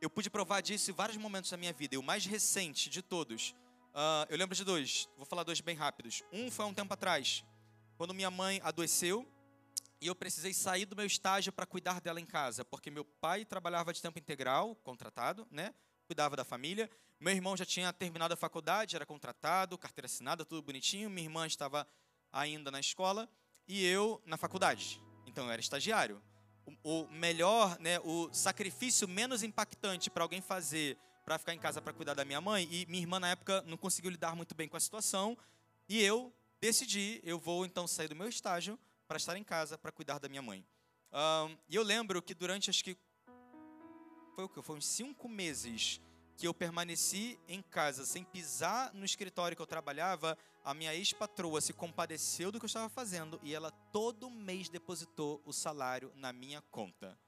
eu pude provar disso em vários momentos da minha vida. E o mais recente de todos. Uh, eu lembro de dois. Vou falar dois bem rápidos. Um foi há um tempo atrás. Quando minha mãe adoeceu e eu precisei sair do meu estágio para cuidar dela em casa, porque meu pai trabalhava de tempo integral, contratado, né? Cuidava da família. Meu irmão já tinha terminado a faculdade, era contratado, carteira assinada, tudo bonitinho. Minha irmã estava ainda na escola e eu na faculdade. Então eu era estagiário. o, o melhor, né, o sacrifício menos impactante para alguém fazer para ficar em casa para cuidar da minha mãe. E minha irmã, na época, não conseguiu lidar muito bem com a situação. E eu decidi, eu vou então sair do meu estágio para estar em casa para cuidar da minha mãe. Um, e eu lembro que durante, acho que foi o que? Foi uns cinco meses que eu permaneci em casa sem pisar no escritório que eu trabalhava, a minha ex-patroa se compadeceu do que eu estava fazendo e ela todo mês depositou o salário na minha conta.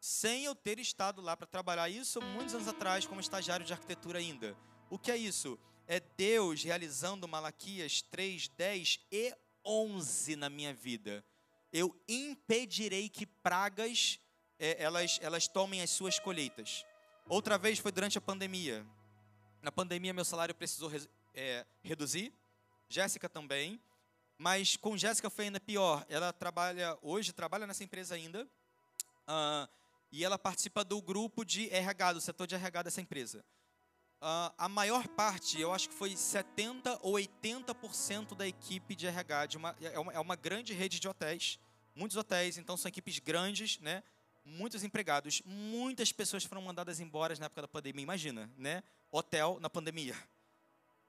Sem eu ter estado lá para trabalhar isso muitos anos atrás como estagiário de arquitetura ainda. O que é isso? É Deus realizando Malaquias 3, 10 e 11 na minha vida. Eu impedirei que pragas é, elas, elas tomem as suas colheitas. Outra vez foi durante a pandemia. Na pandemia, meu salário precisou é, reduzir. Jéssica também. Mas com Jéssica foi ainda pior. Ela trabalha, hoje, trabalha nessa empresa ainda. Uh, e ela participa do grupo de RH, do setor de RH dessa empresa. Uh, a maior parte, eu acho que foi 70% ou 80% da equipe de RH, de uma, é, uma, é uma grande rede de hotéis, muitos hotéis, então são equipes grandes, né? muitos empregados, muitas pessoas foram mandadas embora na época da pandemia. Imagina, né? Hotel na pandemia.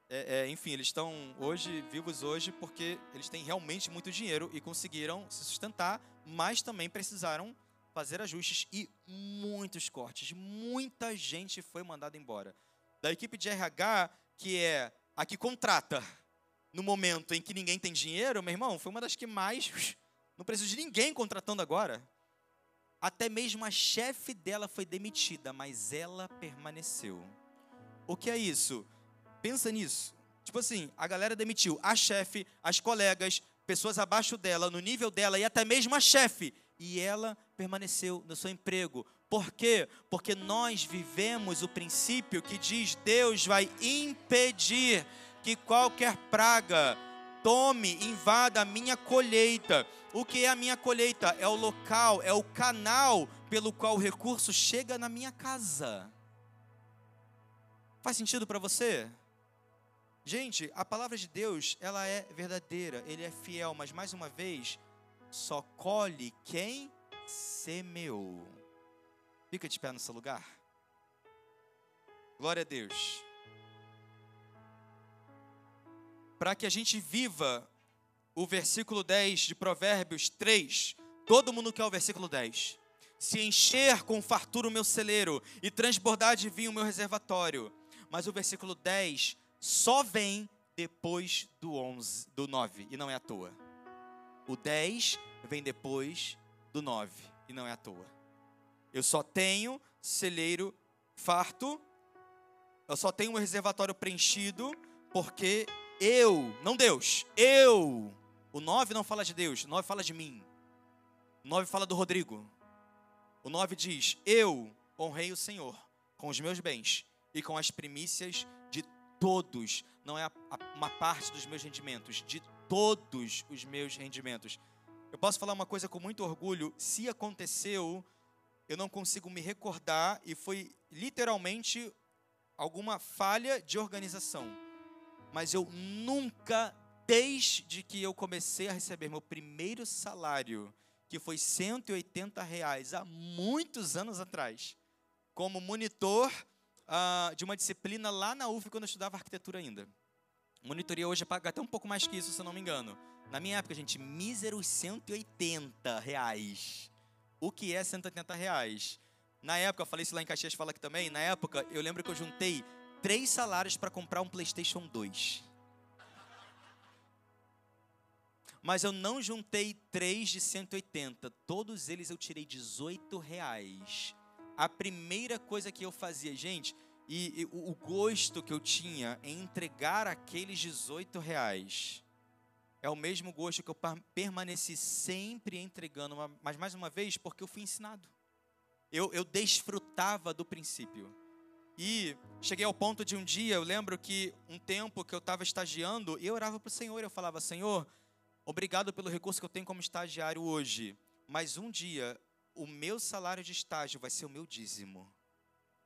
É, é, enfim, eles estão hoje vivos hoje porque eles têm realmente muito dinheiro e conseguiram se sustentar, mas também precisaram fazer ajustes e muitos cortes. Muita gente foi mandada embora. Da equipe de RH, que é a que contrata no momento em que ninguém tem dinheiro, meu irmão, foi uma das que mais. Não preciso de ninguém contratando agora. Até mesmo a chefe dela foi demitida, mas ela permaneceu. O que é isso? Pensa nisso. Tipo assim, a galera demitiu a chefe, as colegas, pessoas abaixo dela, no nível dela e até mesmo a chefe. E ela permaneceu no seu emprego. Por quê? Porque nós vivemos o princípio que diz Deus vai impedir que qualquer praga tome, invada a minha colheita. O que é a minha colheita? É o local, é o canal pelo qual o recurso chega na minha casa. Faz sentido para você? Gente, a palavra de Deus, ela é verdadeira, ele é fiel, mas mais uma vez, só colhe quem semeou. Fica de pé no seu lugar. Glória a Deus. Para que a gente viva o versículo 10 de Provérbios 3. Todo mundo quer o versículo 10. Se encher com fartura o meu celeiro e transbordar de vinho o meu reservatório. Mas o versículo 10 só vem depois do 11, do 9, e não é à toa. O 10 vem depois do 9, e não é à toa. Eu só tenho celeiro farto, eu só tenho um reservatório preenchido, porque eu, não Deus, eu o 9 não fala de Deus, o 9 fala de mim. O 9 fala do Rodrigo. O 9 diz: Eu honrei o Senhor com os meus bens e com as primícias de todos, não é uma parte dos meus rendimentos, de todos os meus rendimentos. Eu posso falar uma coisa com muito orgulho: se aconteceu, eu não consigo me recordar e foi literalmente alguma falha de organização. Mas eu nunca desde que eu comecei a receber meu primeiro salário, que foi 180 reais há muitos anos atrás, como monitor uh, de uma disciplina lá na UF quando eu estudava arquitetura ainda. Monitoria hoje paga até um pouco mais que isso, se eu não me engano. Na minha época, gente, míseros 180 reais. O que é 180 reais? Na época, eu falei isso lá em Caxias, fala aqui também. Na época, eu lembro que eu juntei três salários para comprar um PlayStation 2. Mas eu não juntei três de 180. Todos eles eu tirei 18 reais. A primeira coisa que eu fazia, gente, e, e o, gosto que eu tinha em entregar aqueles 18 reais é o mesmo gosto que eu permaneci sempre entregando, mas mais uma vez, porque eu fui ensinado. Eu, eu desfrutava do princípio. E cheguei ao ponto de um dia, eu lembro que um tempo que eu estava estagiando, eu orava para o Senhor, eu falava, Senhor, Obrigado pelo recurso que eu tenho como estagiário hoje, mas um dia o meu salário de estágio vai ser o meu dízimo.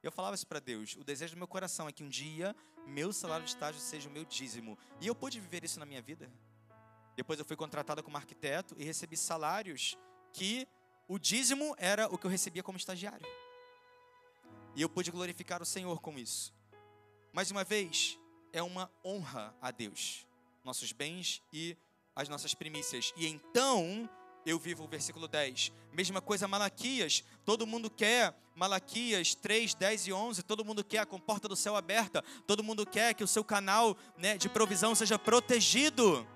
Eu falava isso para Deus. O desejo do meu coração é que um dia meu salário de estágio seja o meu dízimo. E eu pude viver isso na minha vida. Depois eu fui contratada como arquiteto e recebi salários que o dízimo era o que eu recebia como estagiário. E eu pude glorificar o Senhor com isso. Mais uma vez, é uma honra a Deus, nossos bens e as nossas primícias. E então eu vivo o versículo 10. Mesma coisa Malaquias, todo mundo quer Malaquias 3, 10 e 11, todo mundo quer a porta do céu aberta, todo mundo quer que o seu canal né, de provisão seja protegido.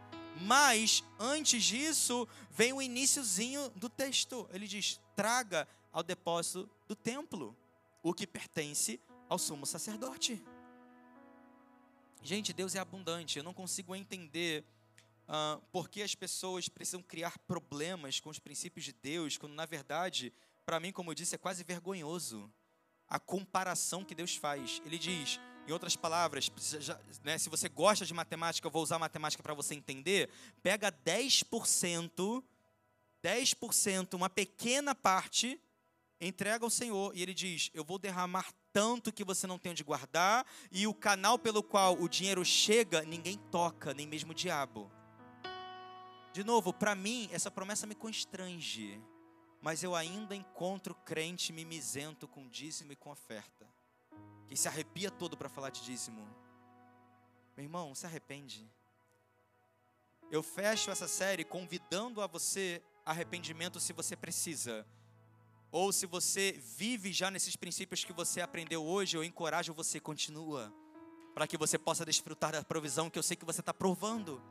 Mas antes disso, vem o iníciozinho do texto. Ele diz: traga ao depósito do templo o que pertence ao sumo sacerdote. Gente, Deus é abundante. Eu não consigo entender uh, por que as pessoas precisam criar problemas com os princípios de Deus, quando na verdade, para mim, como eu disse, é quase vergonhoso a comparação que Deus faz. Ele diz: em outras palavras, né, se você gosta de matemática, eu vou usar matemática para você entender. Pega 10%, 10%, uma pequena parte, entrega ao Senhor e ele diz: Eu vou derramar tanto que você não tem onde guardar, e o canal pelo qual o dinheiro chega, ninguém toca, nem mesmo o diabo. De novo, para mim, essa promessa me constrange, mas eu ainda encontro crente mimizento com dízimo e com oferta que se arrepia todo para falar de dízimo. Meu irmão, se arrepende. Eu fecho essa série convidando a você arrependimento se você precisa. Ou se você vive já nesses princípios que você aprendeu hoje, eu encorajo você, continua. Para que você possa desfrutar da provisão que eu sei que você está provando.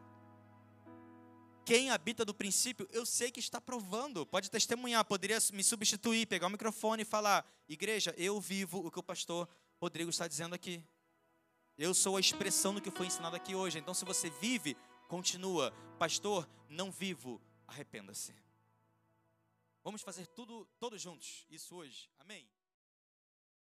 Quem habita do princípio, eu sei que está provando. Pode testemunhar, poderia me substituir, pegar o microfone e falar: Igreja, eu vivo o que o pastor Rodrigo está dizendo aqui. Eu sou a expressão do que foi ensinado aqui hoje. Então, se você vive, continua. Pastor, não vivo, arrependa-se. Vamos fazer tudo todos juntos, isso hoje. Amém?